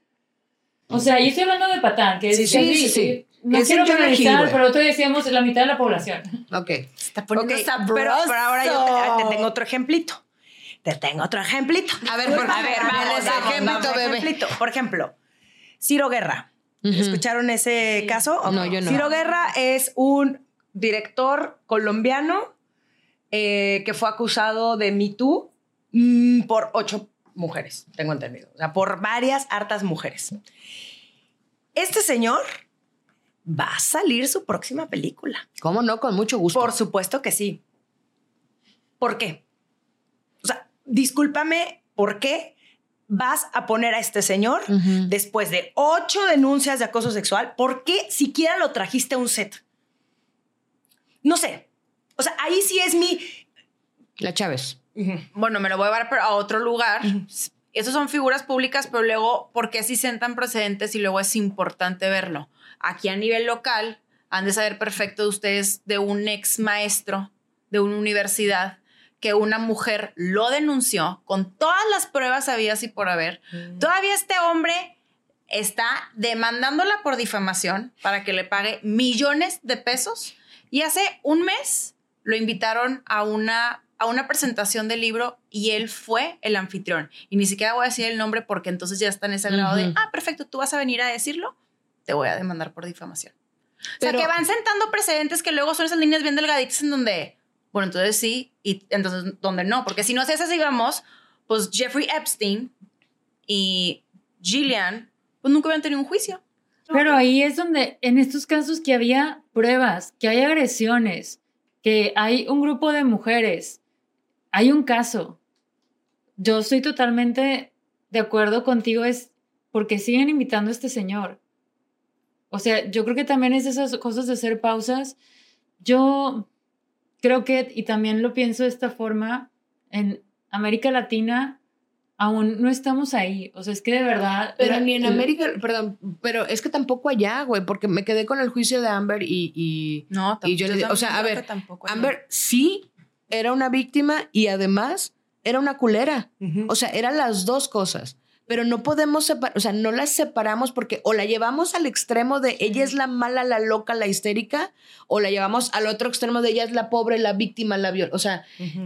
O sea, yo estoy hablando de patán, que Sí, que sí, sí, sí. No Es quiero generalizar, pero otro decíamos la mitad de la población. [laughs] Ok. Está poniendo Ok, sabroso. pero, pero ahora yo te, te tengo otro ejemplito. Te tengo otro ejemplito. A ver, [laughs] por A ver, vamos, vamos, ejemplito, vamos, bebé. ejemplito. Por ejemplo, Ciro Guerra. ¿Escucharon ese caso? ¿O No, yo no. Ciro Guerra es un director colombiano eh, que fue acusado de Me Too mm, por ocho mujeres, tengo entendido. O sea, por varias hartas mujeres. Este señor va a salir su próxima película. ¿Cómo no? Con mucho gusto. Por supuesto que sí. ¿Por qué? O sea, discúlpame, ¿por qué vas a poner a este señor después de ocho denuncias de acoso sexual? ¿Por qué siquiera lo trajiste a un set? No sé. O sea, ahí sí es mi... La Chávez. Bueno, me lo voy a llevar a otro lugar. Esas son figuras públicas, pero luego, ¿por qué si sentan precedentes y luego es importante verlo? Aquí a nivel local, han de saber perfecto de ustedes de un ex maestro de una universidad que una mujer lo denunció con todas las pruebas habidas y por haber. Todavía este hombre está demandándola por difamación para que le pague millones de pesos Y hace un mes lo invitaron a una, a una presentación del libro y él fue el anfitrión. Y ni siquiera voy a decir el nombre porque entonces ya está en ese grado de, ah, perfecto, tú vas a venir a decirlo, te voy a demandar por difamación. Pero- o sea, que van sentando precedentes que luego son esas líneas bien delgaditas en donde, bueno, entonces sí, y entonces donde no, porque si no es así, vamos, pues Jeffrey Epstein y Gillian, pues nunca hubieran tenido un juicio. Pero ahí es donde, en estos casos que había pruebas, que hay agresiones, que hay un grupo de mujeres, hay un caso. Yo estoy totalmente de acuerdo contigo, es porque siguen invitando a este señor. O sea, yo creo que también es esas cosas de hacer pausas. Yo creo que, y también lo pienso de esta forma, en América Latina aún no estamos ahí. O sea, es que de verdad... Pero ni en América, perdón, pero es que tampoco allá, güey, porque me quedé con el juicio de Amber y, y No, Y yo le o sea, a ver, tampoco, no. Amber sí era una víctima y además era una culera. O sea, eran las dos cosas. Pero no podemos separar, o sea, no las separamos porque o la llevamos al extremo de ella es la mala, la loca, la histérica, o la llevamos al otro extremo de ella es la pobre, la víctima, la viol. O sea,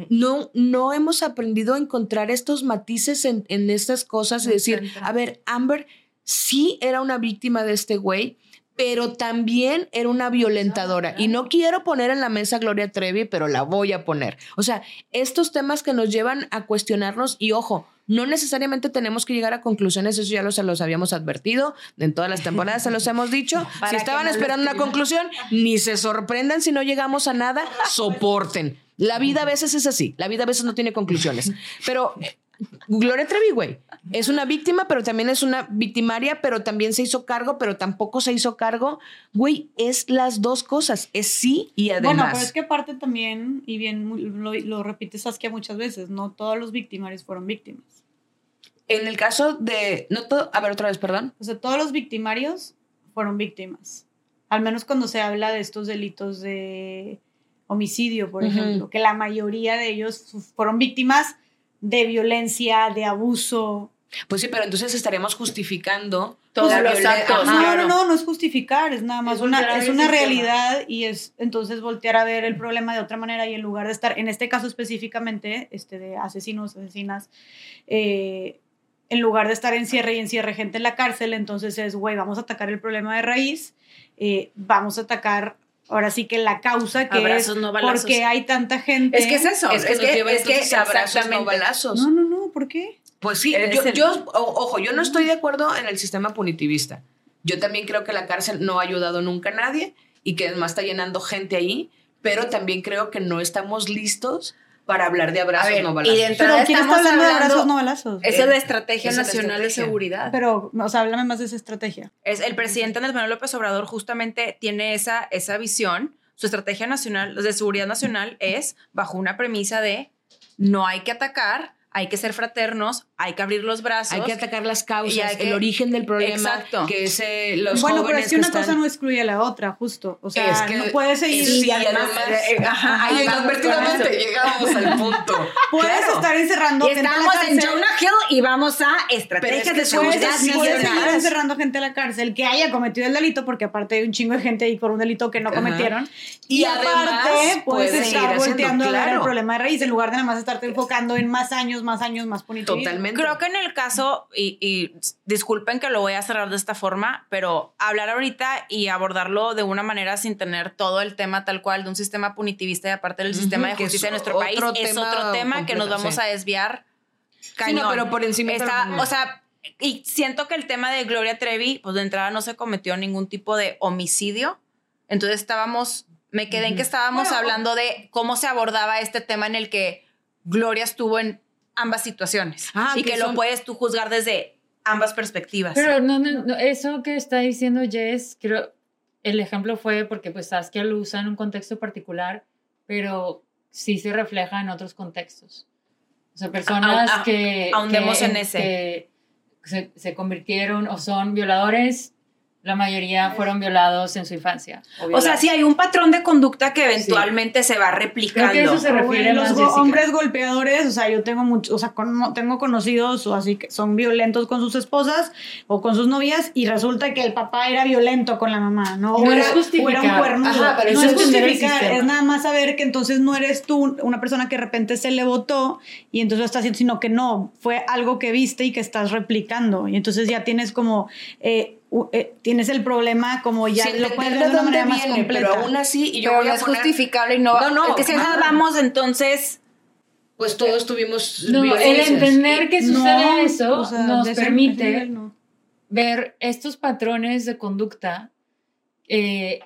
no, no hemos aprendido a encontrar estos matices en, en estas cosas y decir, a ver, Amber sí era una víctima de este güey, pero también era una violentadora. Y no quiero poner en la mesa a Gloria Trevi, pero la voy a poner. O sea, estos temas que nos llevan a cuestionarnos y ojo, no necesariamente tenemos que llegar a conclusiones, eso ya lo, se los habíamos advertido, en todas las temporadas se los hemos dicho. [laughs] Si estaban no esperando una conclusión, ni se sorprendan si no llegamos a nada, soporten. La vida a veces es así, la vida a veces no tiene conclusiones. Pero Gloria Trevi, güey, es una víctima, pero también es una victimaria, pero también se hizo cargo, pero tampoco se hizo cargo. Güey, es las dos cosas, es sí y además. Bueno, pero es que aparte también, y bien lo, lo repite Saskia muchas veces, no todos los victimarios fueron víctimas. En el caso de. No todo. A ver, otra vez, perdón. O sea, todos los victimarios fueron víctimas. Al menos cuando se habla de estos delitos de homicidio, por ejemplo, que la mayoría de ellos fu- fueron víctimas de violencia, de abuso. Pues sí, pero entonces estaríamos justificando Todos la los actos. Ajá. no, claro. no, no, no es justificar, es nada más Es una, es una realidad y es entonces voltear a ver el problema de otra manera y en lugar de estar, en este caso específicamente, este de asesinos, asesinas, eh, en lugar de estar encierre y encierre gente en la cárcel, entonces es, güey, vamos a atacar el problema de raíz, eh, vamos a atacar ahora sí que la causa que Abrazos, es no balazos. porque hay tanta gente. Es que es eso. Es que es que entonces a abrazos, no balazos. No, no, no, ¿por qué? Pues sí, Es yo, el- yo- o- ojo, yo no estoy de acuerdo en el sistema punitivista. Yo también creo que la cárcel no ha ayudado nunca a nadie y que además está llenando gente ahí, pero también creo que no estamos listos para hablar de abrazos, ver, no y balazos. de Pero ¿quién está hablando de abrazos, no balazos? Esa es la Estrategia Esa es la Nacional de estrategia. Seguridad. Pero, o sea, háblame más de esa estrategia. Es el presidente Andrés Manuel López Obrador justamente tiene esa, esa visión. Su estrategia nacional de seguridad nacional es bajo una premisa de no hay que atacar, hay que ser fraternos, hay que abrir los brazos. Hay que atacar las causas, que- el origen del problema, Exacto. que es eh, los bueno, pero jóvenes es que una están- cosa no excluye a la otra, justo. O sea, Es que- no puedes seguir. Sí, y además, eh, ajá, ahí llegamos al punto. [laughs] Puedes Claro. estar encerrando Y gente a la estamos en. Jonah Hill y vamos a Pero estrategias es que de puedes seguridad decir- Puedes seguir encerrando gente a la cárcel que haya cometido el delito, porque aparte hay un chingo de gente ahí por un delito que no Ajá. cometieron. Y además aparte puedes puedes estar volteando a ver el problema de raíz en lugar de nada más estarte enfocando en más años, más años, más punitivismo. Totalmente. Creo que en el caso, y, y disculpen que lo voy a cerrar de esta forma, pero hablar ahorita y abordarlo de una manera sin tener todo el tema tal cual de un sistema punitivista y aparte del Ujú, sistema de justicia en nuestro país, es otro tema que nos completo, vamos sí. a desviar Sí, cañón. no, pero por encima Está- pero- o sea, y siento que el tema de Gloria Trevi, pues de entrada no se cometió ningún tipo de homicidio. Entonces estábamos, me quedé en que estábamos Bueno, hablando de cómo se abordaba este tema en el que Gloria estuvo en ambas situaciones Ah, y que que, son- lo puedes tú juzgar desde ambas perspectivas. Pero no, no, no, eso que está diciendo Jess, creo, el ejemplo fue porque pues Saskia lo usa en un contexto particular, pero sí se refleja en otros contextos. O sea, personas Ah, ah, que, ahondemos que- en ese. que se, se convirtieron o son violadores la mayoría fueron violados en su infancia. O sea, sí hay un patrón de conducta que eventualmente se va replicando. Creo que eso se refiere los más go- Jessica. hombres golpeadores, o sea, yo tengo muchos, o sea, con- tengo conocidos o así que son violentos con sus esposas o con sus novias y resulta que el papá era violento con la mamá, ¿no? No o, es era, o era un justificar. cuernudo. Ajá, pero no eso es justificar, es nada más saber que entonces no eres tú una persona que de repente se le votó y entonces lo estás haciendo, sino que no, fue algo que viste y que estás replicando y entonces ya tienes como eh, eh, tienes el problema como ya Sí, lo puedes de ver de una manera más viene, completa. Pero aún así, y yo Pero voy a es poner- justificable y no. No, no, es que si a ajá. esas vamos, entonces. Pues todos tuvimos No, el entender que sucede No, eso o sea, nos permite ese nivel no. ver estos patrones de conducta, eh,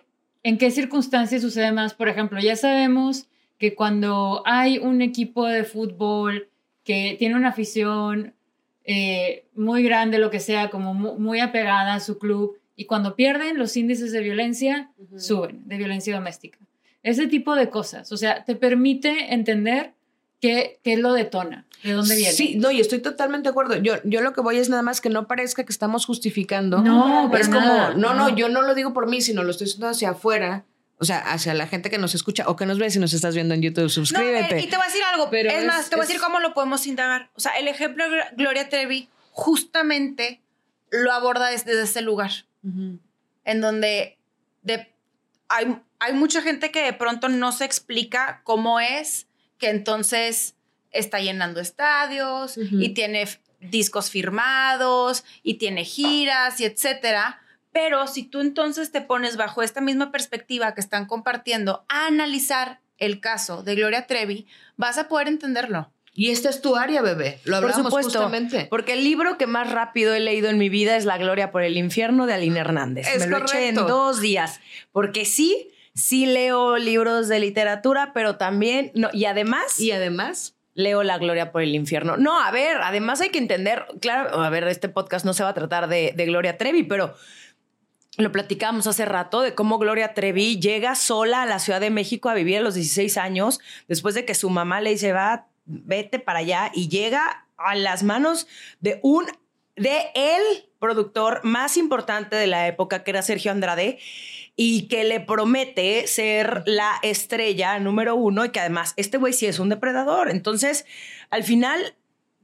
en qué circunstancias sucede más. Por ejemplo, ya sabemos que cuando hay un equipo de fútbol que tiene una afición eh, muy grande, lo que sea, como mu- muy apegada a su club, y cuando pierden, los índices de violencia suben, de violencia doméstica. Ese tipo de cosas. O sea, te permite entender qué, qué lo detona, de dónde viene. Sí, no, y estoy totalmente de acuerdo. Yo, yo lo que voy es nada más que no parezca que estamos justificando. No, para es como, nada, no, no, no. yo no lo digo por mí, sino lo estoy diciendo hacia afuera. O sea, hacia la gente que nos escucha o que nos ve si nos estás viendo en YouTube, suscríbete. y te voy a decir algo. Pero es, es- más, te voy a decir cómo lo podemos indagar. O sea, el ejemplo de Gloria Trevi justamente lo aborda desde ese lugar. En donde de, hay, hay mucha gente que de pronto no se explica cómo es que entonces está llenando estadios Ujú. y tiene discos firmados y tiene giras y etcétera. Pero si tú entonces te pones bajo esta misma perspectiva que están compartiendo a analizar el caso de Gloria Trevi, vas a poder entenderlo. Y esta es tu área, bebé. Lo Por hablamos supuesto, justamente. porque el libro que más rápido he leído en mi vida es La Gloria por el Infierno de Aline Hernández. Es Me lo eché en correcto. dos días, porque sí, sí leo libros de literatura, pero también, no, y además Y además, leo La Gloria por el Infierno. No, a ver, además hay que entender, claro, a ver, este podcast no se va a tratar de, de Gloria Trevi, pero lo platicábamos hace rato de cómo Gloria Trevi llega sola a la Ciudad de México a vivir a los 16 años, después de que su mamá le dice, va, vete para allá, y llega a las manos de un, de el productor más importante de la época, que era Sergio Andrade, y que le promete ser la estrella número uno, y que además este güey sí es un depredador. Entonces, al final...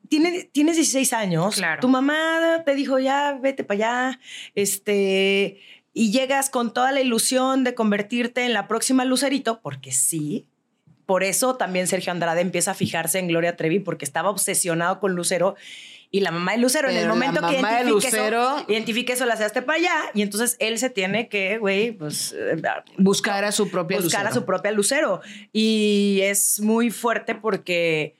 Tiene, tienes 16 años, Claro. tu mamá te dijo ya vete para allá, este, y llegas con toda la ilusión de convertirte en la próxima Lucerito, porque sí. Por eso también Sergio Andrade empieza a fijarse en Gloria Trevi, porque estaba obsesionado con Lucero. Y la mamá de Lucero, en el Pero la momento que mamá de identifique Lucero- eso, identifique eso, la hace para allá. Y entonces él se tiene que, güey, pues eh, buscar a su propia buscar a Lucero. su propia Lucero. Y es muy fuerte porque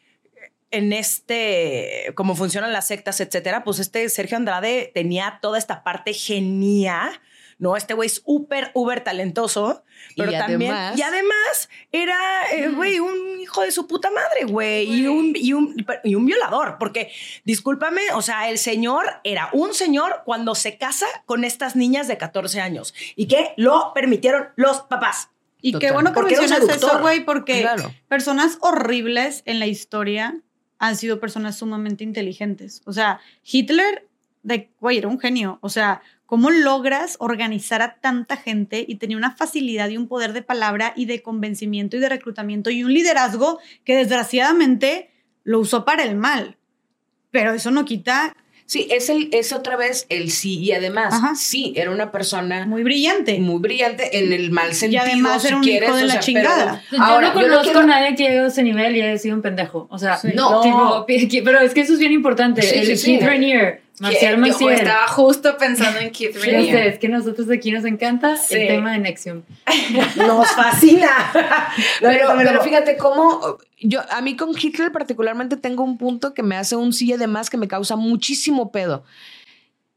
en este, como funcionan las sectas, etcétera, pues este Sergio Andrade tenía toda esta parte genial. No, este güey es súper, uber talentoso, Y pero también, además- y además era, eh, güey, un hijo de su puta madre, güey, y un, y, un, y un violador, porque, discúlpame, o sea, el señor era un señor cuando se casa con estas niñas de 14 años y que lo permitieron los papás. Y Total. qué bueno que mencionas eso, güey, porque Claro. personas horribles en la historia han sido personas sumamente inteligentes. O sea, Hitler, de, güey, era un genio. O sea, ¿cómo logras organizar a tanta gente y tenía una facilidad y un poder de palabra y de convencimiento y de reclutamiento y un liderazgo que desgraciadamente lo usó para el mal? Pero eso no quita Sí, es, el, es otra vez el sí. Y además, Ajá. sí, era una persona muy brillante. muy brillante en el mal sentido. además si era un quieres, hijo de o la sea, chingada. pero- Yo ahora, no yo conozco quiero- a nadie que haya a ese nivel y haya sido un pendejo. O sea, No. tipo, [laughs] pero es que eso es bien importante. Sí, el sí, sí. Marcial Que- yo Maciel. estaba justo pensando en Keith [laughs] Ya Rainier. sé, es que nosotros aquí nos encanta Sí. el tema de Nexium. [laughs] Nos fascina. [laughs] Pero, pero fíjate cómo yo a mí con Hitler particularmente tengo un punto que me hace un sí además que me causa muchísimo pedo.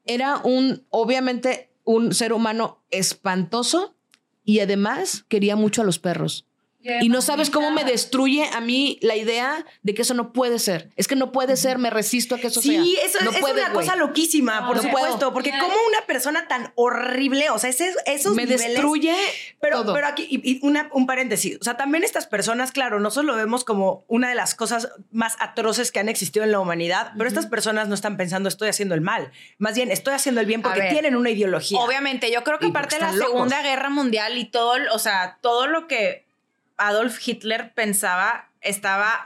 Era un obviamente un ser humano espantoso y además quería mucho a los perros. Y no sabes cómo me destruye a mí la idea de que eso no puede ser. Es que no puede ser, me resisto a que eso sea. Sí, eso no es puede, una cosa loquísima, por No supuesto. puedo. Porque como una persona tan horrible, o sea, ese- esos Me niveles- destruye Pero, todo. pero aquí, y, y una- un paréntesis. O sea, también estas personas, claro, nosotros lo vemos como una de las cosas más atroces que han existido en la humanidad, pero estas personas no están pensando estoy haciendo el mal. Más bien, estoy haciendo el bien porque ver. tienen una ideología. Obviamente, yo creo que Y aparte de la locos. Segunda Guerra Mundial y todo, o sea, todo lo que Adolf Hitler pensaba estaba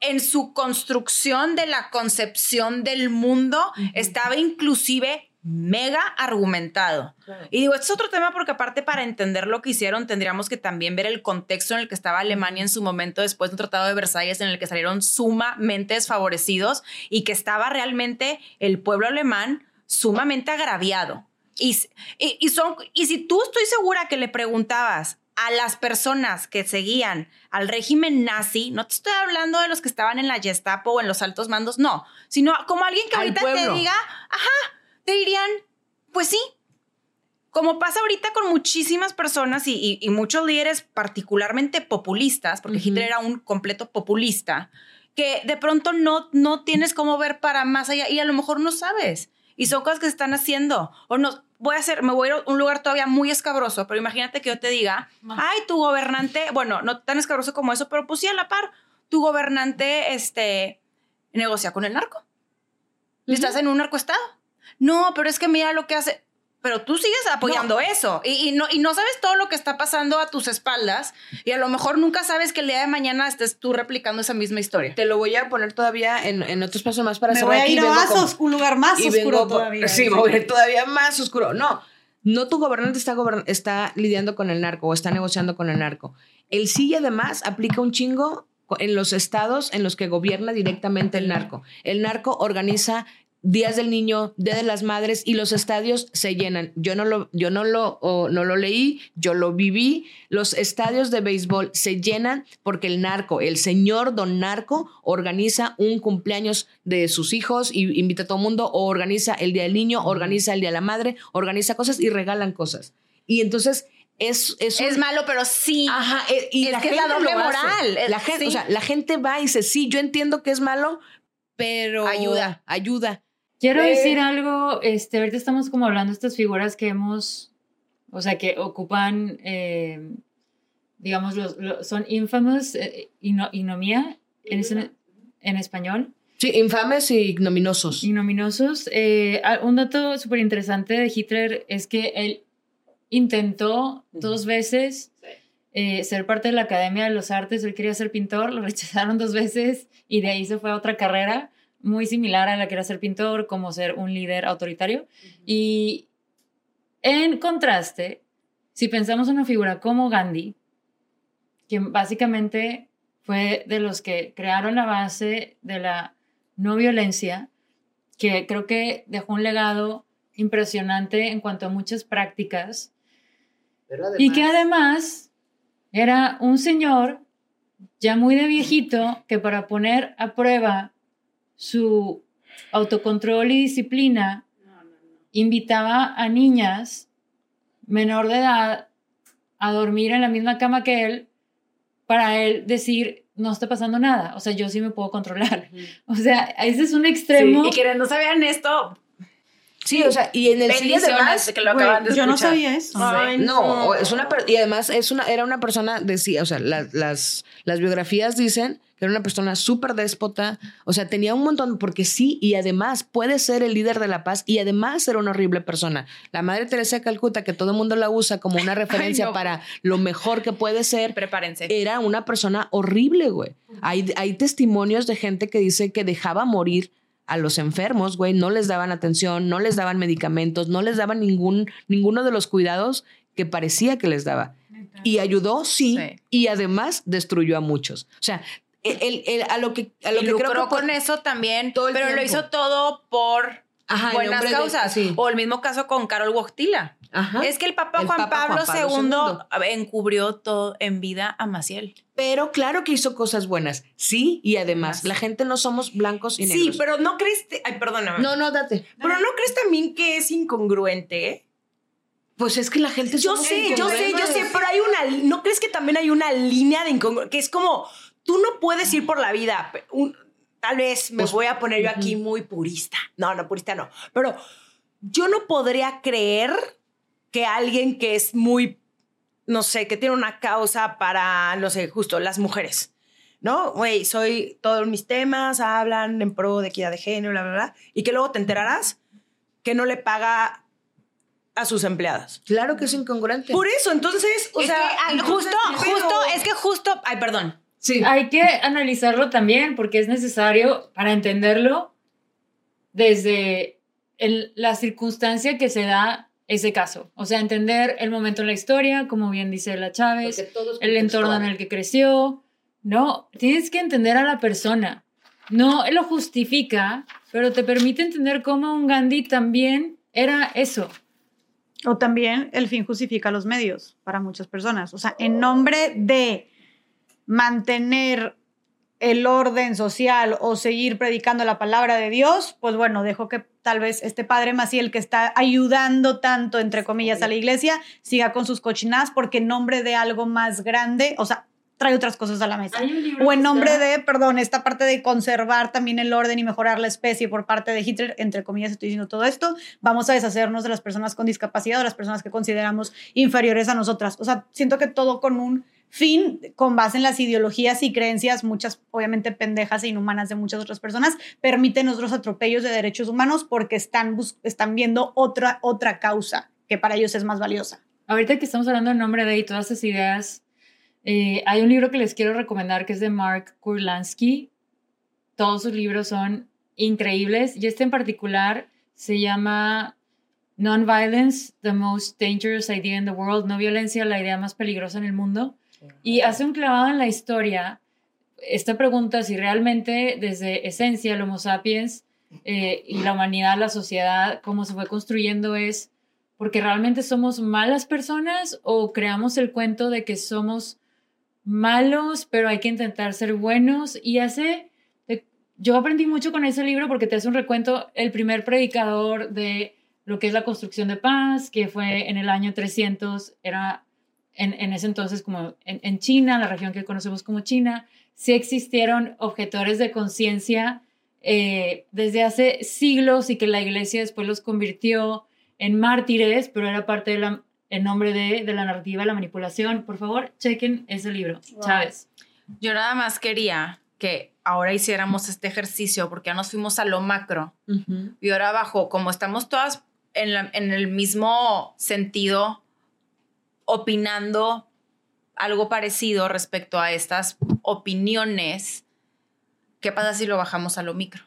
en su construcción de la concepción del mundo, estaba inclusive mega argumentado. Y digo, este es otro tema porque aparte para entender lo que hicieron tendríamos que también ver el contexto en el que estaba Alemania en su momento después de un tratado de Versalles en el que salieron sumamente desfavorecidos y que estaba realmente el pueblo alemán sumamente agraviado. Y, y son, y si tú estoy segura que le preguntabas a las personas que seguían al régimen nazi, no te estoy hablando de los que estaban en la Gestapo o en los altos mandos, no, sino como alguien que ahorita te diga, ajá, te dirían, pues sí. Como pasa ahorita con muchísimas personas y, y- y muchos líderes particularmente populistas, porque. Hitler era un completo populista, que de pronto no, no tienes cómo ver para más allá y a lo mejor no sabes. Y son cosas que se están haciendo. O no, voy a hacer, me voy a ir a un lugar todavía muy escabroso, pero imagínate que yo te diga, ay, tu gobernante, bueno, no tan escabroso como eso, pero pues sí a la par, tu gobernante, este, negocia con el narco. Y estás en un narcoestado. No, pero es que mira lo que hace. Pero tú sigues apoyando eso y, y no, y no sabes todo lo que está pasando a tus espaldas y a lo mejor nunca sabes que el día de mañana estés tú replicando esa misma historia. Te lo voy a poner todavía en, en otros pasos más para Me cerrar voy a ir a un lugar más y oscuro vengo todavía. Sí, me voy a ir todavía más oscuro. No, no tu gobernante está, gobern- está lidiando con el narco o está negociando con el narco. El sí y además aplica un chingo en los estados en los que gobierna directamente el narco. El narco organiza días del niño, día de las madres y los estadios se llenan. Yo no lo, yo no lo, no lo leí, yo lo viví. Los estadios de béisbol se llenan porque el narco, el señor don narco, organiza un cumpleaños de sus hijos y invita a todo el mundo, o organiza el día del niño, organiza el día de la madre, organiza cosas y regalan cosas. Y entonces es, es, Es malo, pero sí. Ajá, eh, y Es la que es gente la doble moral, La gente, sí. o sea, la gente va y dice, sí, yo entiendo que es malo, pero Ayuda. ayuda. Quiero decir algo, este, ahorita estamos como hablando de estas figuras que hemos, o sea, que ocupan, eh, digamos, los, los- son infamous, eh, ino- inomía, en, español, Sí, infames y ignominiosos. ignominosos. Eh, ah, un dato súper interesante de Hitler es que él intentó dos veces eh, ser parte de la Academia de los Artes, él quería ser pintor, lo [laughs] rechazaron dos veces y de ahí se fue a otra carrera muy similar a la que era ser pintor, como ser un líder autoritario. Y en contraste, si pensamos en una figura como Gandhi, que básicamente fue de los que crearon la base de la no violencia, que creo que dejó un legado impresionante en cuanto a muchas prácticas, y que además era un señor ya muy de viejito que para poner a prueba su autocontrol y disciplina invitaba a niñas menor de edad a dormir en la misma cama que él para él decir no está pasando nada, o sea, yo sí me puedo controlar. O sea, ese es un extremo. Y quienes no sabían esto, Sí, o sea, y en el bendiciones además, de que lo acaban de Yo no sabía eso. Ay, No, es una y además es una era una persona decía, o sea, las las las biografías dicen que era una persona súper déspota, o sea, tenía un montón porque sí y además puede ser el líder de la paz y además era una horrible persona. La Madre Teresa de Calcuta que todo el mundo la usa como una [laughs] referencia no. para lo mejor que puede ser, prepárense. era una persona horrible, güey. Hay, hay testimonios de gente que dice que dejaba morir a los enfermos, güey, no les daban atención, no les daban medicamentos, no les daban ningún, ninguno de los cuidados que parecía que les daba. Y ayudó, sí, Sí. y además destruyó a muchos. O sea, el, el- el- a lo que, a lo y que creo que... con eso también, todo el pero lo hizo todo por Ajá, buenas de- causas. sí. O el mismo caso con Carol Wojtyla. Ajá. Es que el Papa El Juan Papa Pablo, Juan Pablo II encubrió todo en vida a Maciel. Pero claro que hizo cosas buenas, sí, y además, la gente no somos blancos y negros. Sí, pero no crees. te- Ay, perdóname. No, no, date. Pero no crees también que es incongruente Pues es que la gente Yo sé, yo sé, yo sé, pero hay una, ¿no crees que también hay una línea de incongruencia? Que es como, tú no puedes ir por la vida, un- tal vez me Pues, voy a poner yo aquí muy purista. No, no, purista no. Pero yo no podría creer que alguien que es muy, no sé, que tiene una causa para, no sé, justo las mujeres. ¿No? Güey, soy, todos mis temas hablan en pro de equidad de género, bla, bla, bla. Y que luego te enterarás que no le paga a sus empleadas. Claro que es incongruente. Por eso, entonces, o Es sea, que, justo, justo, es que justo, ay, perdón. Sí. Hay que analizarlo también porque es necesario para entenderlo desde el- la circunstancia que se da ese caso. O sea, entender el momento en la historia, como bien dice la Chávez, el entorno en el que creció. No, tienes que entender a la persona. No lo justifica, pero te permite entender cómo un Gandhi también era eso. O también el fin justifica los medios para muchas personas. O sea, en nombre de mantener el orden social o seguir predicando la palabra de Dios, pues bueno, dejo que tal vez este padre Maciel que está ayudando tanto, entre comillas, a la iglesia, siga con sus cochinadas porque en nombre de algo más grande, o sea, trae otras cosas a la mesa. O en nombre de, perdón, esta parte de conservar también el orden y mejorar la especie por parte de Hitler, entre comillas estoy diciendo todo esto, vamos a deshacernos de las personas con discapacidad o las personas que consideramos inferiores a nosotras. O sea, siento que todo con un fin, con base en las ideologías y creencias, muchas obviamente pendejas e inhumanas de muchas otras personas, permiten otros atropellos de derechos humanos porque están, están viendo otra, otra causa que para ellos es más valiosa. Ahorita que estamos hablando en nombre de y todas esas ideas, eh, hay un libro que les quiero recomendar que es de Mark Kurlansky. Todos sus libros son increíbles y este en particular se llama Non-Violence, the Most Dangerous Idea in the World, no violencia, la idea más peligrosa en el mundo. Y hace un clavado en la historia. Esta pregunta si realmente desde esencia el Homo sapiens eh, y la humanidad, la sociedad, cómo se fue construyendo es porque realmente somos malas personas o creamos el cuento de que somos malos, pero hay que intentar ser buenos y hace... de- Yo aprendí mucho con ese libro porque te hace un recuento, el primer predicador de lo que es la construcción de paz, que fue en el año 300, era en, en ese entonces como en, en China, la región que conocemos como China, sí existieron objetores de conciencia eh, desde hace siglos y que la iglesia después los convirtió en mártires, pero era parte del nombre de, de la narrativa, la manipulación. Por favor, chequen ese libro, Chávez. Yo nada más quería que ahora hiciéramos este ejercicio porque ya nos fuimos a lo macro Ujú. y ahora abajo, como estamos todas en, la- en el mismo sentido, opinando algo parecido respecto a estas opiniones, ¿qué pasa si lo bajamos a lo micro?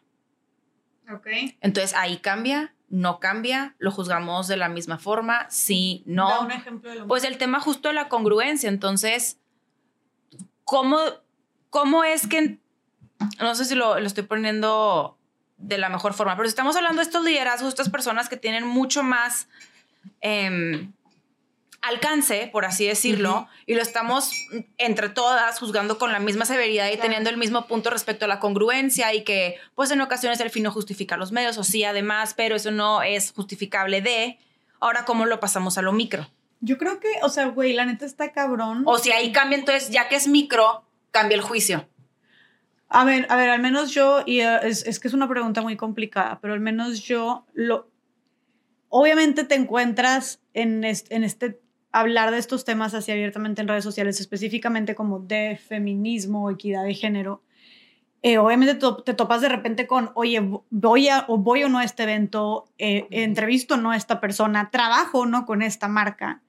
Ok. Entonces ahí cambia, no cambia, lo juzgamos de la misma forma, sí, Da no. un ejemplo de lo Pues el tema justo de la congruencia, entonces, ¿cómo, cómo es que, no sé si lo, lo estoy poniendo de la mejor forma, pero si estamos hablando de estos liderazgos, estas personas que tienen mucho más em, alcance, por así decirlo, y lo estamos entre todas juzgando con la misma severidad y teniendo el mismo punto respecto a la congruencia y que pues en ocasiones el fin no justifica los medios, o sí además, pero eso no es justificable de, ahora cómo lo pasamos a lo micro. Yo creo que, o sea, güey, la neta está cabrón. O si ahí cambia, entonces, ya que es micro, cambia el juicio. A ver, a ver, al menos yo, y eh, es, es que es una pregunta muy complicada, pero al menos yo lo... Obviamente te encuentras en este, en este hablar de estos temas así abiertamente en redes sociales, específicamente como de feminismo, equidad de género. Eh, obviamente te topas de repente con, oye, voy a, o voy o no a este evento, eh, entrevisto o no a esta persona, trabajo o no con esta marca.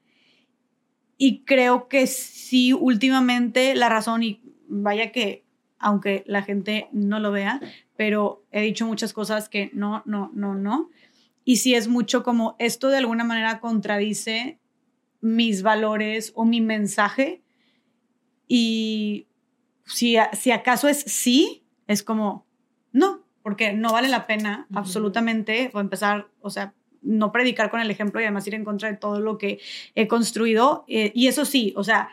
Y creo que sí, últimamente la razón, y vaya que aunque la gente no lo vea, pero he dicho muchas cosas que no, no, no, no. Y sí es mucho como esto de alguna manera contradice mis valores o mi mensaje. Y si, si acaso es sí, es como no, porque no vale la pena absolutamente o empezar, o sea, no predicar con el ejemplo y además ir en contra de todo lo que he construido. Eh, y eso sí, o sea,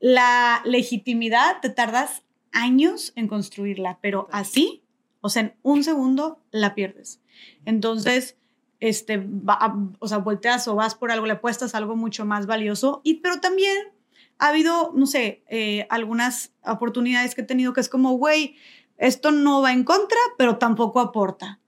la legitimidad te tardas años en construirla, pero así, o sea, en un segundo la pierdes. Entonces, este, va o sea, volteas o vas por algo, le apuestas algo mucho más valioso. Y, pero también ha habido, no sé, eh, algunas oportunidades que he tenido que es como, güey, esto no va en contra, pero tampoco aporta.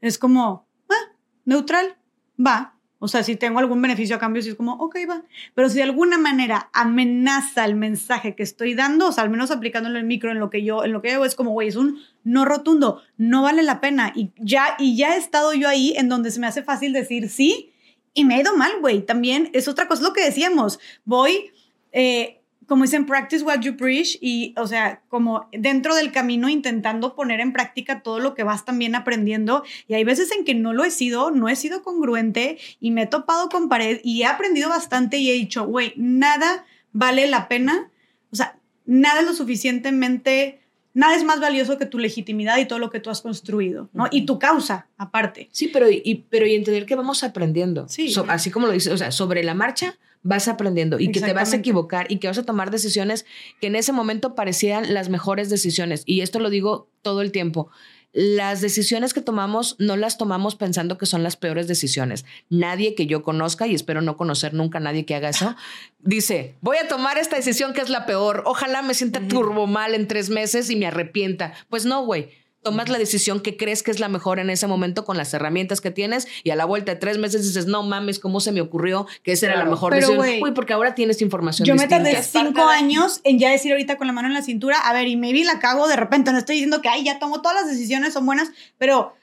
Es como, ah, neutral, va. O sea, si tengo algún beneficio a cambio, sí es como, ok, va. Pero si de alguna manera amenaza el mensaje que estoy dando, o sea, al menos aplicándolo en micro, en lo que yo, en lo que hago, es como, güey, es un no rotundo, no vale la pena. Y ya, y ya he estado yo ahí en donde se me hace fácil decir sí y me ha ido mal, güey. También es otra cosa, lo que decíamos. Voy, eh, como dicen, practice what you preach y, o sea, como dentro del camino intentando poner en práctica todo lo que vas también aprendiendo. Y hay veces en que no lo he sido, no he sido congruente y me he topado con pared y he aprendido bastante y he dicho, güey, nada vale la pena. O sea, nada es lo suficientemente, nada es más valioso que tu legitimidad y todo lo que tú has construido, ¿no? Y tu causa, aparte. Sí, pero y, pero y entender que vamos aprendiendo. Sí. So- así como lo dices, o sea, sobre la marcha vas aprendiendo y que te vas a equivocar y que vas a tomar decisiones que en ese momento parecían las mejores decisiones. Y esto lo digo todo el tiempo. Las decisiones que tomamos no las tomamos pensando que son las peores decisiones. Nadie que yo conozca, y espero no conocer nunca a nadie que haga eso, [laughs] dice, voy a tomar esta decisión que es la peor. Ojalá me sienta turbo mal en tres meses y me arrepienta. Pues no, güey. Tomas la decisión que crees que es la mejor en ese momento con las herramientas que tienes y a la vuelta de tres meses dices, no mames, ¿cómo se me ocurrió que esa era la mejor Pero, decisión? Uy, porque ahora tienes información Yo me distinta. tardé Es parte cinco de- años [laughs] en ya decir ahorita con la mano en la cintura, a ver, y maybe la cago de repente, no estoy diciendo que, ay, ya tomo todas las decisiones, son buenas, pero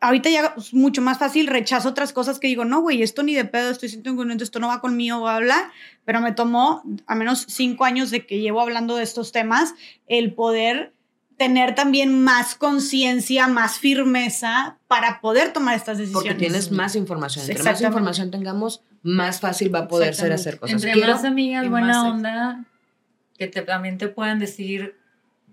ahorita ya es mucho más fácil, rechazo otras cosas que digo, no, güey, esto ni de pedo, estoy siendo incongruente, esto no va conmigo, bla, bla, pero me tomó a menos cinco años de que llevo hablando de estos temas, el poder tener también más conciencia, más firmeza para poder tomar estas decisiones. Porque tienes más información. Entre más información tengamos, más fácil va a poder ser hacer cosas. Entre Quiero más amigas, buena más onda, que te, también te puedan decir,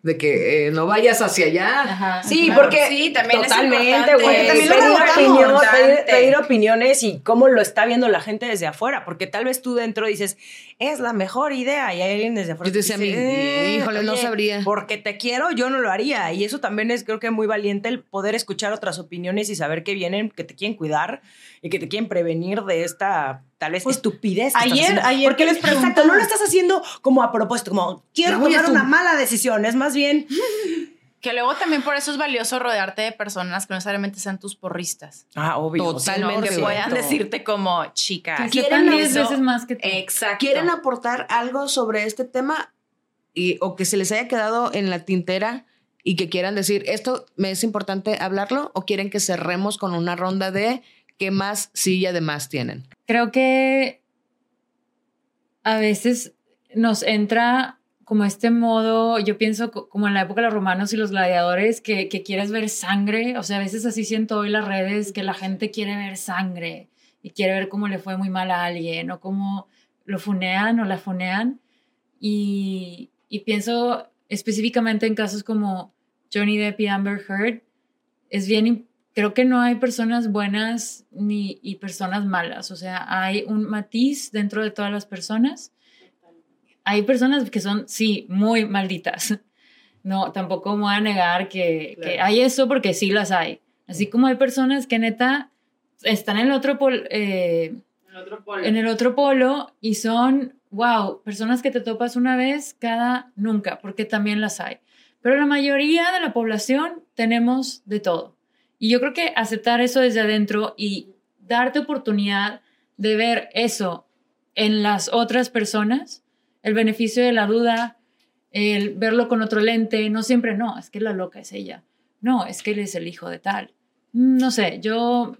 de que eh, no vayas hacia allá. ajá, Sí, claro. porque Sí, también es totalmente, güey. Pedir, opinión- pedir opiniones y cómo lo está viendo la gente desde afuera, porque tal vez tú dentro dices, es la mejor idea, y hay alguien desde afuera Yo que decía dice, "Eh, híjole, no oye, sabría. Porque te quiero, yo no lo haría. Y eso también es, creo que muy valiente el poder escuchar otras opiniones y saber que vienen, que te quieren cuidar y que te quieren prevenir de esta, tal vez, Pues, estupidez. que estás ayer- haciendo. ayer Porque que les Exacto, preguntaba- no lo estás haciendo como a propósito, como quiero tomar una mala decisión. Es más bien, Que luego también por eso es valioso rodearte de personas que no necesariamente sean tus porristas. ah, obvio. Totalmente Que puedan decirte como, chica. Que ¿Quieren sepan 10 eso? veces más que tú. Exacto. ¿Quieren aportar algo sobre este tema y, o que se les haya quedado en la tintera y que quieran decir, esto me es importante hablarlo o quieren que cerremos con una ronda de qué más sí y además tienen? Creo que a veces nos entra como este modo, yo pienso co- como en la época de los romanos y los gladiadores, que, que quieres ver sangre, o sea, a veces así siento hoy las redes, que la gente quiere ver sangre y quiere ver cómo le fue muy mal a alguien o cómo lo funean o la funean. Y, y pienso específicamente en casos como Johnny Depp y Amber Heard, es bien, creo que no hay personas buenas ni y personas malas, o sea, hay un matiz dentro de todas las personas. Hay personas que son, sí, muy malditas. No, tampoco me voy a negar que, que hay eso porque sí las hay. Así como hay personas que neta están en el otro pol- eh, en el otro polo y son, wow, personas que te topas una vez cada nunca, porque también las hay. Pero la mayoría de la población tenemos de todo. Y yo creo que aceptar eso desde adentro y darte oportunidad de ver eso en las otras personas, el beneficio de la duda, el verlo con otro lente, no siempre no, es que la loca es ella. No, es que él es el hijo de tal. No sé, yo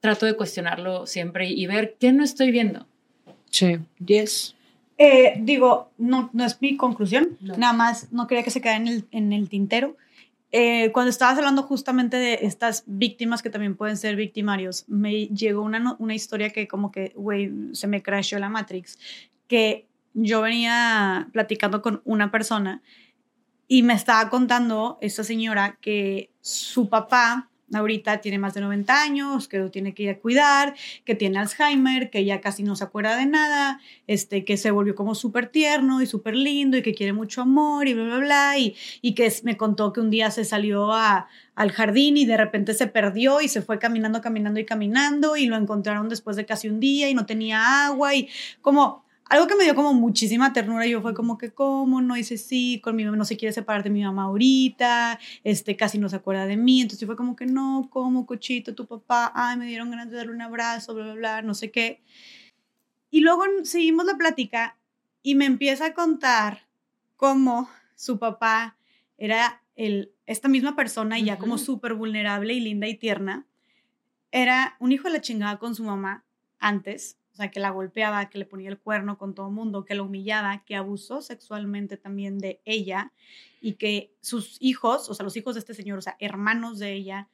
trato de cuestionarlo siempre y ver qué no estoy viendo. Sí. Yes. Eh, digo, no, no es mi conclusión, No. nada más no quería que se quedara en el, en el tintero. Eh, cuando estabas hablando justamente de estas víctimas que también pueden ser victimarios, me llegó una, una historia que como que, güey, se me crashó la Matrix, que yo venía platicando con una persona y me estaba contando esta señora que su papá ahorita tiene más de 90 años, que lo tiene que ir a cuidar, que tiene Alzheimer, que ya casi no se acuerda de nada, este, que se volvió como súper tierno y súper lindo y que quiere mucho amor y bla, bla, bla, y, y que me contó que un día se salió a, al jardín y de repente se perdió y se fue caminando, caminando y caminando y lo encontraron después de casi un día y no tenía agua y como algo que me dio como muchísima ternura, yo fue como que, ¿cómo? No dice sí, con mi mamá no se quiere separar de mi mamá ahorita, este, casi no se acuerda de mí, entonces fue como que, no, ¿cómo, cochito, tu papá? Ay, me dieron ganas de darle un abrazo, bla, bla, bla, no sé qué. Y luego seguimos la plática y me empieza a contar cómo su papá era el, esta misma persona y ya como súper vulnerable y linda y tierna, era un hijo de la chingada con su mamá antes, o sea, que la golpeaba, que le ponía el cuerno con todo el mundo, que la humillaba, que abusó sexualmente también de ella y que sus hijos, o sea, los hijos de este señor, o sea, hermanos de ella,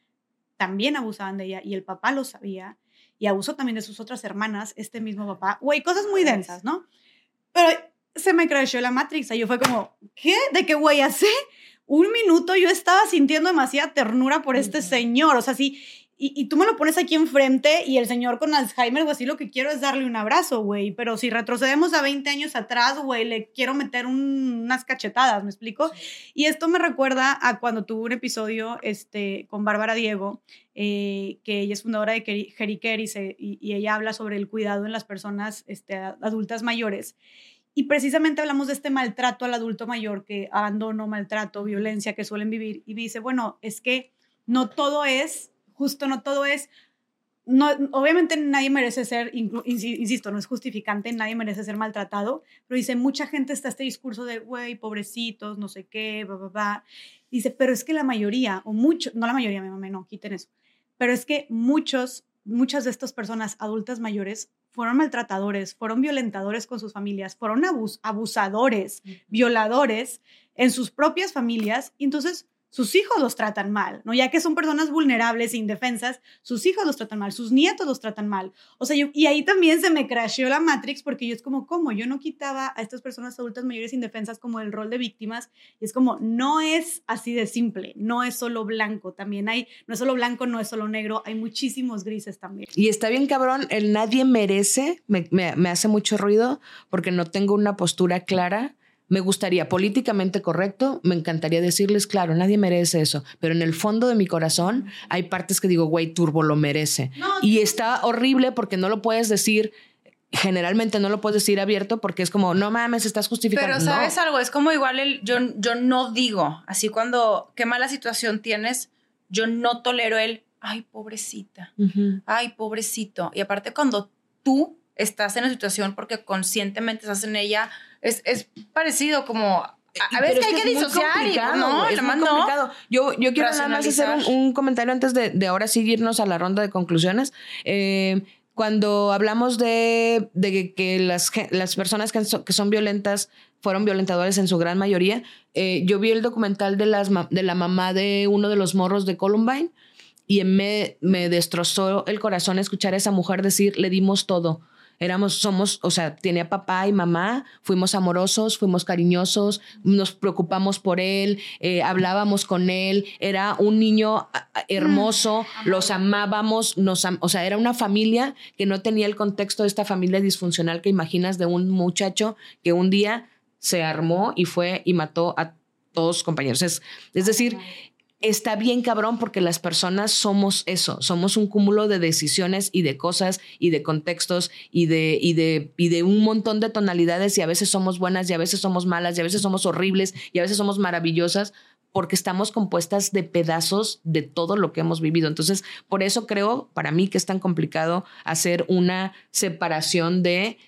también abusaban de ella y el papá lo sabía y abusó también de sus otras hermanas, este mismo papá. Güey, cosas muy densas, ¿no? Pero se me creció la Matrix y yo fue como, ¿qué? ¿De qué güey hace? Un minuto yo estaba sintiendo demasiada ternura por este señor, o sea, sí, y, tú me lo pones aquí enfrente y el señor con Alzheimer, güey, así lo que quiero es darle un abrazo, güey. Pero si retrocedemos a 20 años atrás, güey, le quiero meter unas cachetadas, ¿me explico? Y esto me recuerda a cuando tuve un episodio este, con Bárbara Diego, eh, que ella es fundadora de Jerry y, y, ella habla sobre el cuidado en las personas este, adultas mayores. Y precisamente hablamos de este maltrato al adulto mayor, que abandono, maltrato, violencia que suelen vivir. Y dice, bueno, es que no todo es justo no todo es, no, obviamente nadie merece ser, insisto, no es justificante, nadie merece ser maltratado, pero dice, mucha gente está este discurso de, güey, pobrecitos, no sé qué, va, va, va. Dice, pero es que la mayoría, o mucho, no la mayoría, mi mamá, no, quiten eso, pero es que muchos, muchas de estas personas adultas mayores fueron maltratadores, fueron violentadores con sus familias, fueron abus abusadores, violadores en sus propias familias, y entonces sus hijos los tratan mal, ¿no? Ya que son personas vulnerables e indefensas, sus hijos los tratan mal, sus nietos los tratan mal. O sea, y ahí también se me crasheó la Matrix porque yo es como, ¿cómo? Yo no quitaba a estas personas adultas mayores indefensas como el rol de víctimas y es como, no es así de simple, no es solo blanco, también hay, no es solo blanco, no es solo negro, hay muchísimos grises también. Y está bien cabrón, el nadie merece, me, me hace mucho ruido porque no tengo una postura clara me gustaría políticamente correcto, me encantaría decirles, claro, nadie merece eso, pero en el fondo de mi corazón hay partes que digo, güey, Turbo lo merece. y está horrible porque no lo puedes decir generalmente no lo puedes decir abierto porque es como, no mames, estás justificando. Pero sabes algo, es como igual el, yo, yo no digo, así cuando, qué mala situación tienes, yo no tolero el, ay, pobrecita, ay, pobrecito. Y aparte cuando tú estás en la situación porque conscientemente estás en ella, es, es parecido como a, veces hay que, disociar y no, es muy complicado. Yo, yo quiero nada más hacer un, comentario antes de, de, ahora seguirnos a la ronda de conclusiones. Eh, cuando hablamos de, de que las, las personas que son, que son, violentas fueron violentadores en su gran mayoría, eh, yo vi el documental de, las, de la mamá de uno de los morros de Columbine y me, me destrozó el corazón escuchar a esa mujer decir, le dimos todo éramos, somos, o sea, tenía papá y mamá, fuimos amorosos, fuimos cariñosos, nos preocupamos por él, eh, hablábamos con él, era un niño hermoso, mm, los amábamos, nos, o sea, era una familia que no tenía el contexto de esta familia disfuncional que imaginas de un muchacho que un día se armó y fue y mató a todos sus compañeros. Es, es decir, está bien cabrón porque las personas somos eso, somos un cúmulo de decisiones y de cosas y de contextos y de, y de, y de un montón de tonalidades y a veces somos buenas y a veces somos malas y a veces somos horribles y a veces somos maravillosas porque estamos compuestas de pedazos de todo lo que hemos vivido. Entonces, por eso creo, para mí, que es tan complicado hacer una separación de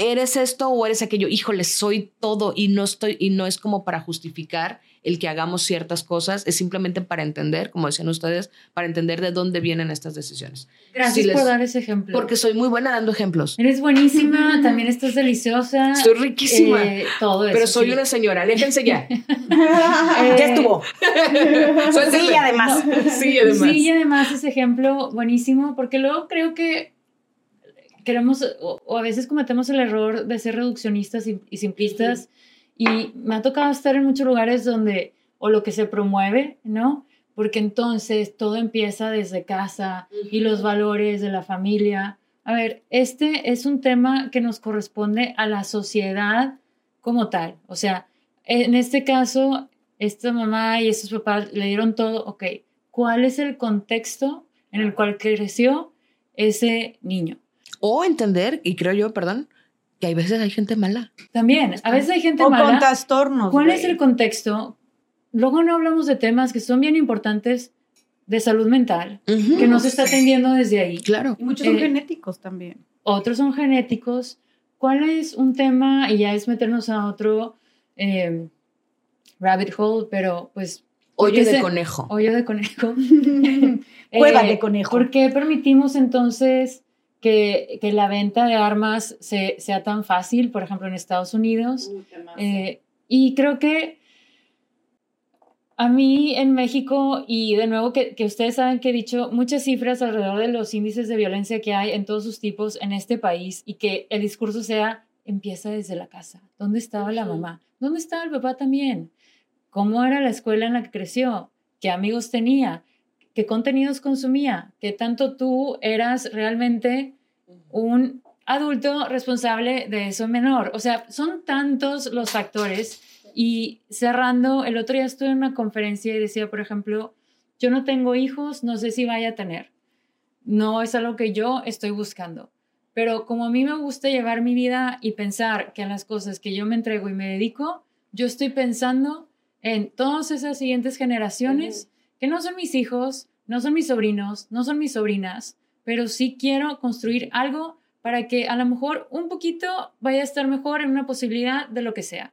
eres esto o eres aquello. Híjole, soy todo y no estoy, y no es como para justificar el que hagamos ciertas cosas, es simplemente para entender, como decían ustedes, para entender de dónde vienen estas decisiones. Gracias por dar ese ejemplo. Porque soy muy buena dando ejemplos. Eres buenísima, también estás deliciosa. Estoy riquísima. Eh, todo eso. Pero soy una señora, déjense ya. [laughs] ya estuvo. sí, además. sí, además. Sí, y además ese ejemplo buenísimo, porque luego creo que queremos, o, a veces cometemos el error de ser reduccionistas y, simplistas. Y me ha tocado estar en muchos lugares donde, o lo que se promueve, ¿no? porque entonces todo empieza desde casa y los valores de la familia. A ver, este es un tema que nos corresponde a la sociedad como tal. O sea, en este caso, esta mamá y estos papás le dieron todo, ok, ¿cuál es el contexto en el cual creció ese niño? O entender, y creo yo, perdón, que hay veces hay gente mala. También, a veces hay gente O mala. con trastornos. ¿Cuál güey. es el contexto? Luego no hablamos de temas que son bien importantes de salud mental, Ujú. que no se está atendiendo desde ahí. Claro. Y muchos son Eh, genéticos también. Otros son genéticos. ¿Cuál es un tema? Y ya es meternos a otro eh, rabbit hole, pero pues... ¿por Hoyo de se- conejo. Hoyo de conejo. [laughs] Cueva Eh, de conejo. [laughs] ¿Por qué permitimos entonces que, que la venta de armas se- sea tan fácil, por ejemplo, en Estados Unidos? Eh, y creo que a mí en México, y de nuevo que, que ustedes saben que he dicho muchas cifras alrededor de los índices de violencia que hay en todos sus tipos en este país y que el discurso sea, empieza desde la casa. ¿Dónde estaba la mamá? ¿Dónde estaba el papá también? ¿Cómo era la escuela en la que creció? ¿Qué amigos tenía? ¿Qué contenidos consumía? ¿Qué tanto tú eras realmente un adulto responsable de eso menor? O sea, son tantos los factores. Y cerrando, el otro día estuve en una conferencia y decía, por ejemplo, yo no tengo hijos, no sé si vaya a tener. No es algo que yo estoy buscando. Pero como a mí me gusta llevar mi vida y pensar que en las cosas que yo me entrego y me dedico, yo estoy pensando en todas esas siguientes generaciones que no son mis hijos, no son mis sobrinos, no son mis sobrinas, pero sí quiero construir algo para que a lo mejor un poquito vaya a estar mejor en una posibilidad de lo que sea.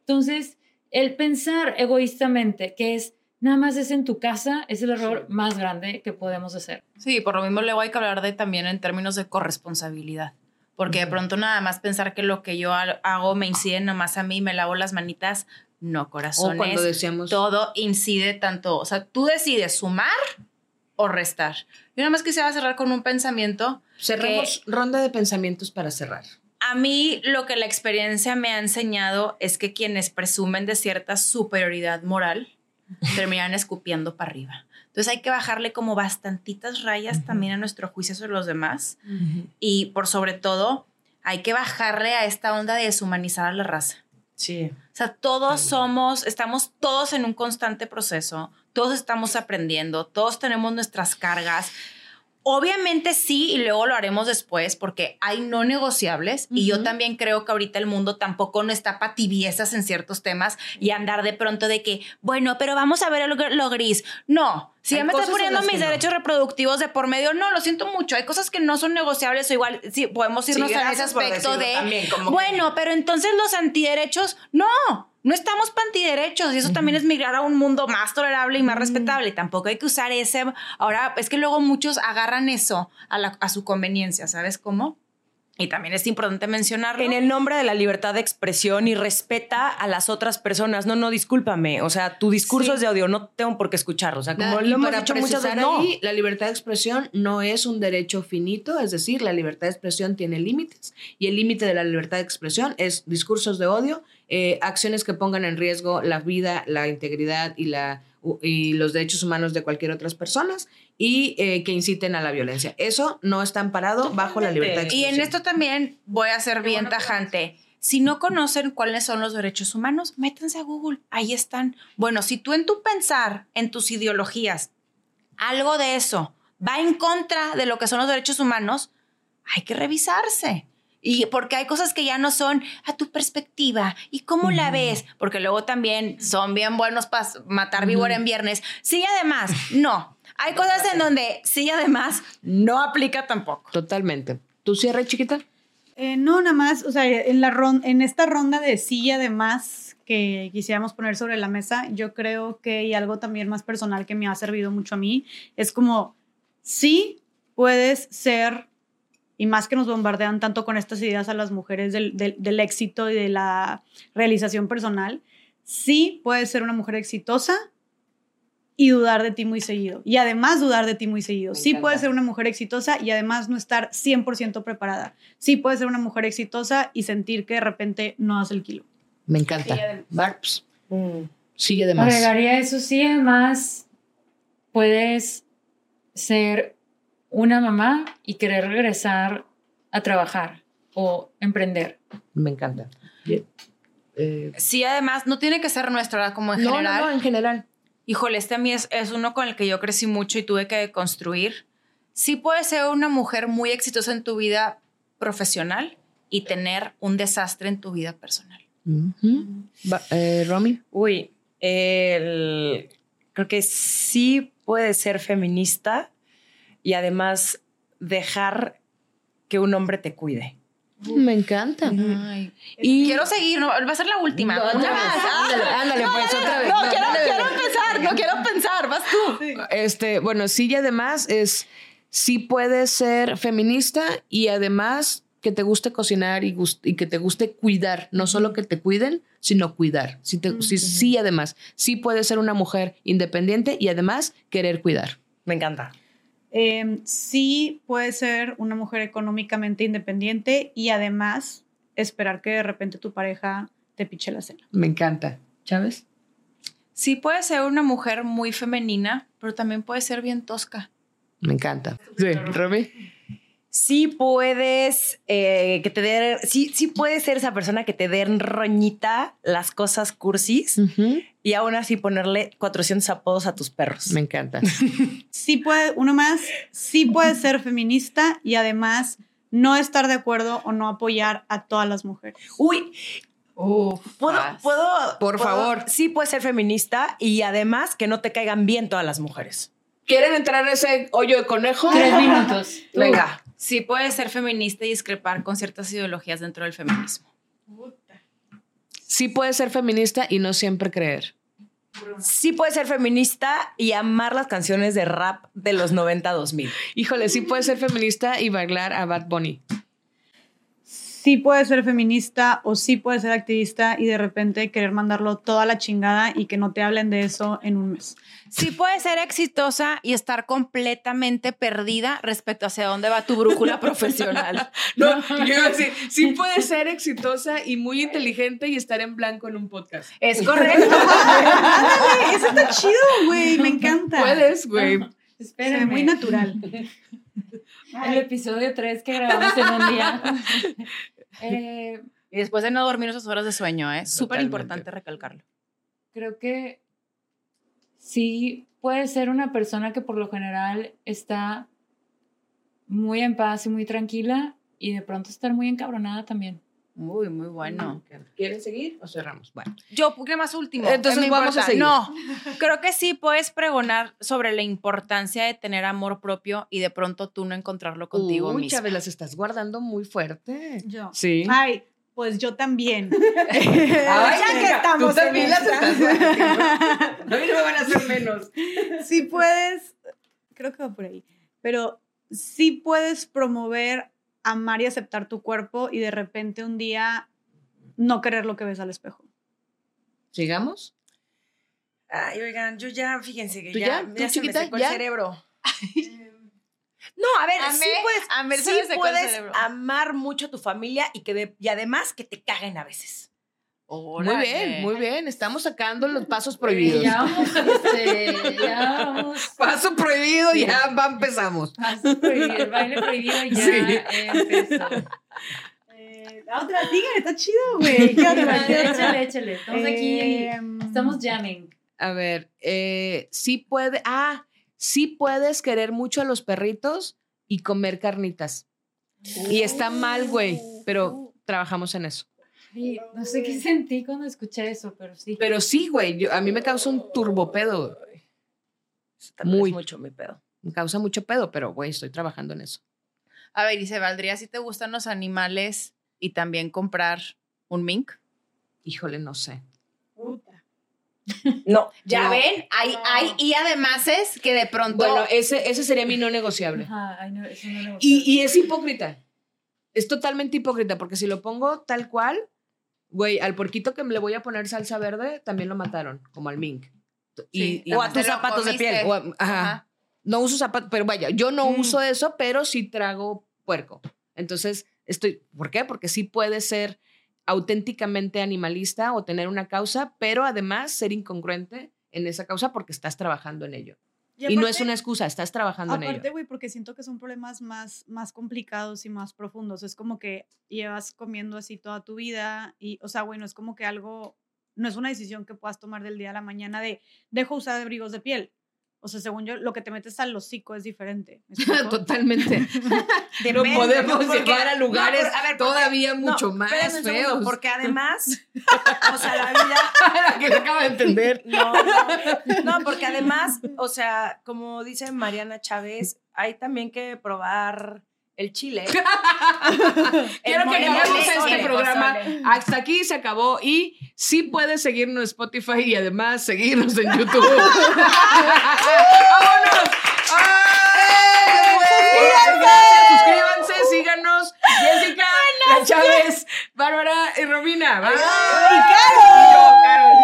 Entonces, el pensar egoístamente que es nada más es en tu casa es el error más grande que podemos hacer. Sí, por lo mismo luego hay que hablar de también en términos de corresponsabilidad. Porque de pronto nada más pensar que lo que yo ha- hago me incide nomás a mí, me lavo las manitas, no, O corazones. cuando decíamos... todo incide tanto, o sea, tú decides sumar o restar. Yo nada más quisiera cerrar con un pensamiento. Cerremos ronda de pensamientos para cerrar. A mí lo que la experiencia me ha enseñado es que quienes presumen de cierta superioridad moral [laughs] terminan escupiendo para arriba. Entonces hay que bajarle como bastantitas rayas también a nuestro juicio sobre los demás y por sobre todo hay que bajarle a esta onda de deshumanizar a la raza. Sí. O sea, todos somos, estamos todos en un constante proceso, todos estamos aprendiendo, todos tenemos nuestras cargas. Obviamente sí, y luego lo haremos después, porque hay no negociables, y yo también creo que ahorita el mundo tampoco no está para tibiezas en ciertos temas y andar de pronto de que, bueno, pero vamos a ver lo, lo gris. No, si Hay ya me estás poniendo mis no. derechos reproductivos de por medio, no, lo siento mucho, hay cosas que no son negociables o igual, sí, podemos irnos a ese aspecto de, también, como que- bueno, pero entonces los antiderechos, no, no estamos para antiderechos y eso también es migrar a un mundo más tolerable y más respetable. Tampoco hay que usar ese. Ahora, es que luego muchos agarran eso a, la- a su conveniencia, ¿sabes cómo? Y también es importante mencionarlo. En el nombre de la libertad de expresión y respeta a las otras personas. No, no, discúlpame. O sea, tu discurso Sí. es de odio, no tengo por qué escucharlo. O sea, como Nada, lo hemos dicho muchas veces, no. ahí, la libertad de expresión no es un derecho finito, es decir, la libertad de expresión tiene límites y el límite de la libertad de expresión es discursos de odio, eh, acciones que pongan en riesgo la vida, la integridad y, la, y los derechos humanos de cualquier otras personas y eh, que inciten a la violencia. Eso no está amparado bajo la libertad de Y expresión. en esto también voy a ser bien tajante. Si no conocen cuáles son los derechos humanos, métanse a Google. Ahí están. Bueno, si tú en tu pensar, en tus ideologías, algo de eso va en contra de lo que son los derechos humanos, hay que revisarse. Y porque hay cosas que ya no son a tu perspectiva. ¿Y cómo la ves? Porque luego también son bien buenos para matar víbora en viernes. Sí, además, no. Hay [laughs] cosas en donde sí, además, no aplica tampoco. Totalmente. ¿Tu cierre, chiquita? Eh, no, nada más, o sea, en, la ron- en esta ronda de sí, además, que quisiéramos poner sobre la mesa, yo creo que, y algo también más personal que me ha servido mucho a mí, es como, sí puedes ser, y más que nos bombardean tanto con estas ideas a las mujeres del, del- del éxito y de la realización personal, sí puedes ser una mujer exitosa y dudar de ti muy seguido. Y además dudar de ti muy seguido. sí encanta. puedes ser una mujer exitosa y además no estar 100% preparada. Sí puedes ser una mujer exitosa y sentir que de repente no das el kilo. Me encanta. Sigue de- Barbs, Mm. sigue de más. Agregaría eso sí, además, puedes ser una mamá y querer regresar a trabajar o emprender. Me encanta. Eh, Sí, además, no tiene que ser nuestra. Como en no, general. no, no, en general. Híjole, este a mí es, es uno con el que yo crecí mucho y tuve que construir. Sí puedes ser una mujer muy exitosa en tu vida profesional y tener un desastre en tu vida personal. Eh, Romy. Uy, el- creo que sí puede ser feminista y además dejar que un hombre te cuide. Me encanta. Ay. Y Quiero seguir, ¿no? va a ser la última. No, Una más. Ándale, ándale, pues otra vez. No, No, quiero, pensar, no quiero pensar, vas tú. Este, bueno, sí y además es, sí puedes ser feminista y además que te guste cocinar y, gust- y que te guste cuidar, no solo que te cuiden, sino cuidar. Sí, te- sí, sí, además, sí puedes ser una mujer independiente y además querer cuidar. Me encanta. Eh, sí puede ser una mujer económicamente independiente y además esperar que de repente tu pareja te piche la cena. Me encanta. ¿Chávez? Sí puede ser una mujer muy femenina, pero también puede ser bien tosca. Me encanta. Sí, Romy. Sí puedes eh, que te den, sí, sí puedes ser esa persona que te den roñita las cosas cursis. Y aún así ponerle 400 apodos a tus perros. Me encanta. [laughs] Sí puede, uno más, sí puede ser feminista y además no estar de acuerdo o no apoyar a todas las mujeres. Uy, ¿puedo, Paz. puedo, Por puedo- favor. Sí puedes ser feminista y además que no te caigan bien todas las mujeres. ¿Quieren entrar a ese hoyo de conejo? Tres minutos. Venga. Sí puede ser feminista y discrepar con ciertas ideologías dentro del feminismo. Sí puedes ser feminista y no siempre creer. Sí puedes ser feminista y amar las canciones de rap de los 90-2000. Híjole, sí puedes ser feminista y bailar a Bad Bunny. Sí puede ser feminista o sí puede ser activista y de repente querer mandarlo toda la chingada y que no te hablen de eso en un mes. Sí puede ser exitosa y estar completamente perdida respecto hacia dónde va tu brújula [laughs] profesional. [laughs] No, yo iba a decir, sí puedes ser exitosa y muy inteligente y estar en blanco en un podcast. Es correcto. [laughs] Ándale, eso está chido, güey, me encanta. Puedes, güey. Se ve muy natural. El episodio 3 que grabamos en un día. Eh, [laughs] Y después de no dormir esas horas de sueño, ¿eh? Súper importante recalcarlo. creo que sí puede ser una persona que por lo general está muy en paz y muy tranquila y de pronto estar muy encabronada también. Muy, muy bueno. ¿Quieren seguir o cerramos? Bueno. Yo, ¿qué más último? Entonces vamos a seguir. No, creo que sí puedes pregonar sobre la importancia de tener amor propio y de pronto tú no encontrarlo contigo Uy, mismo. Chávez, las estás guardando muy fuerte. Yo. Sí. Ay, pues yo también. Ay, [laughs] ya que estamos tú también en las estás guardando. A mí no me van a hacer menos. sí puedes, creo que va por ahí, pero sí puedes promover, amar y aceptar tu cuerpo y de repente un día no querer lo que ves al espejo. ¿Sigamos? Ay, oigan, yo ya, fíjense que ¿Tú ya, ya? ya, ¿Tú, se me chiquita? secó ¿Ya? el cerebro. [laughs] no, a ver, sí Amé- puedes, amé, sí puedes amar mucho a tu familia y, que de- y además que te caguen a veces. Muy bien, muy bien. Estamos sacando los pasos [laughs] prohibidos. Ya vamos, este, ya vamos. Paso prohibido, ya va, empezamos. Paso prohibido, el baile prohibido ya Sí. empezó. Eh, la otra, digan, está chido, güey. [laughs] Échale, échale. Estamos aquí, Em, estamos jamming. A ver, eh, sí puede. Ah, sí puedes querer mucho a los perritos y comer carnitas. Y está mal, güey, pero trabajamos en eso. Ay, no sé qué sentí cuando escuché eso, pero sí. Pero sí, güey, yo- a mí me causa un turbopedo. Muy. es mucho mi pedo. Me causa mucho pedo, pero, güey, estoy trabajando en eso. A ver, y se valdría si te gustan los animales y también comprar un mink. Híjole, no sé. [laughs] No, Ya No. ven, hay, hay y además es que de pronto. Bueno, ese, ese sería mi no negociable. Ajá, no, no gusta. Y, y es hipócrita. Es totalmente hipócrita, porque si lo pongo tal cual, güey, al porquito que le voy a poner salsa verde, también lo mataron, como al mink. Y, Sí, y- o a tus zapatos de piel. o a- ajá. Ajá. No uso zapatos, pero vaya, yo no Mm. uso eso, pero sí trago puerco. Entonces, estoy, ¿por qué? Porque sí puede ser auténticamente animalista o tener una causa, pero además ser incongruente en esa causa porque estás trabajando en ello. Y, no es aparte- una excusa, estás trabajando en Aparte, ello. güey, porque siento que son problemas más, más complicados y más profundos. Es como que llevas comiendo así toda tu vida y, o sea, güey, no es como que algo, no es una decisión que puedas tomar del día a la mañana de dejo usar abrigos de piel. O sea, según yo, lo que te metes al hocico es diferente. [laughs] Totalmente. [laughs] no Depende, podemos ¿no? Porque- llevar a no, lugares por- a ver, porque- todavía no, mucho más segundo, feos. porque además, o sea, la vida [laughs] que acaba de entender. No, no, no, porque además, o sea, como dice Mariana Chávez, hay también que probar el chile. [laughs] Quiero que acabemos este programa. Hasta aquí se acabó. Y sí puedes seguirnos en Spotify y además seguirnos en YouTube. [laughs] ¡Vámonos! Gracias, Suscríbanse, síganos. Jessica, la Chávez, Bárbara y Romina. Bye. Y Caro.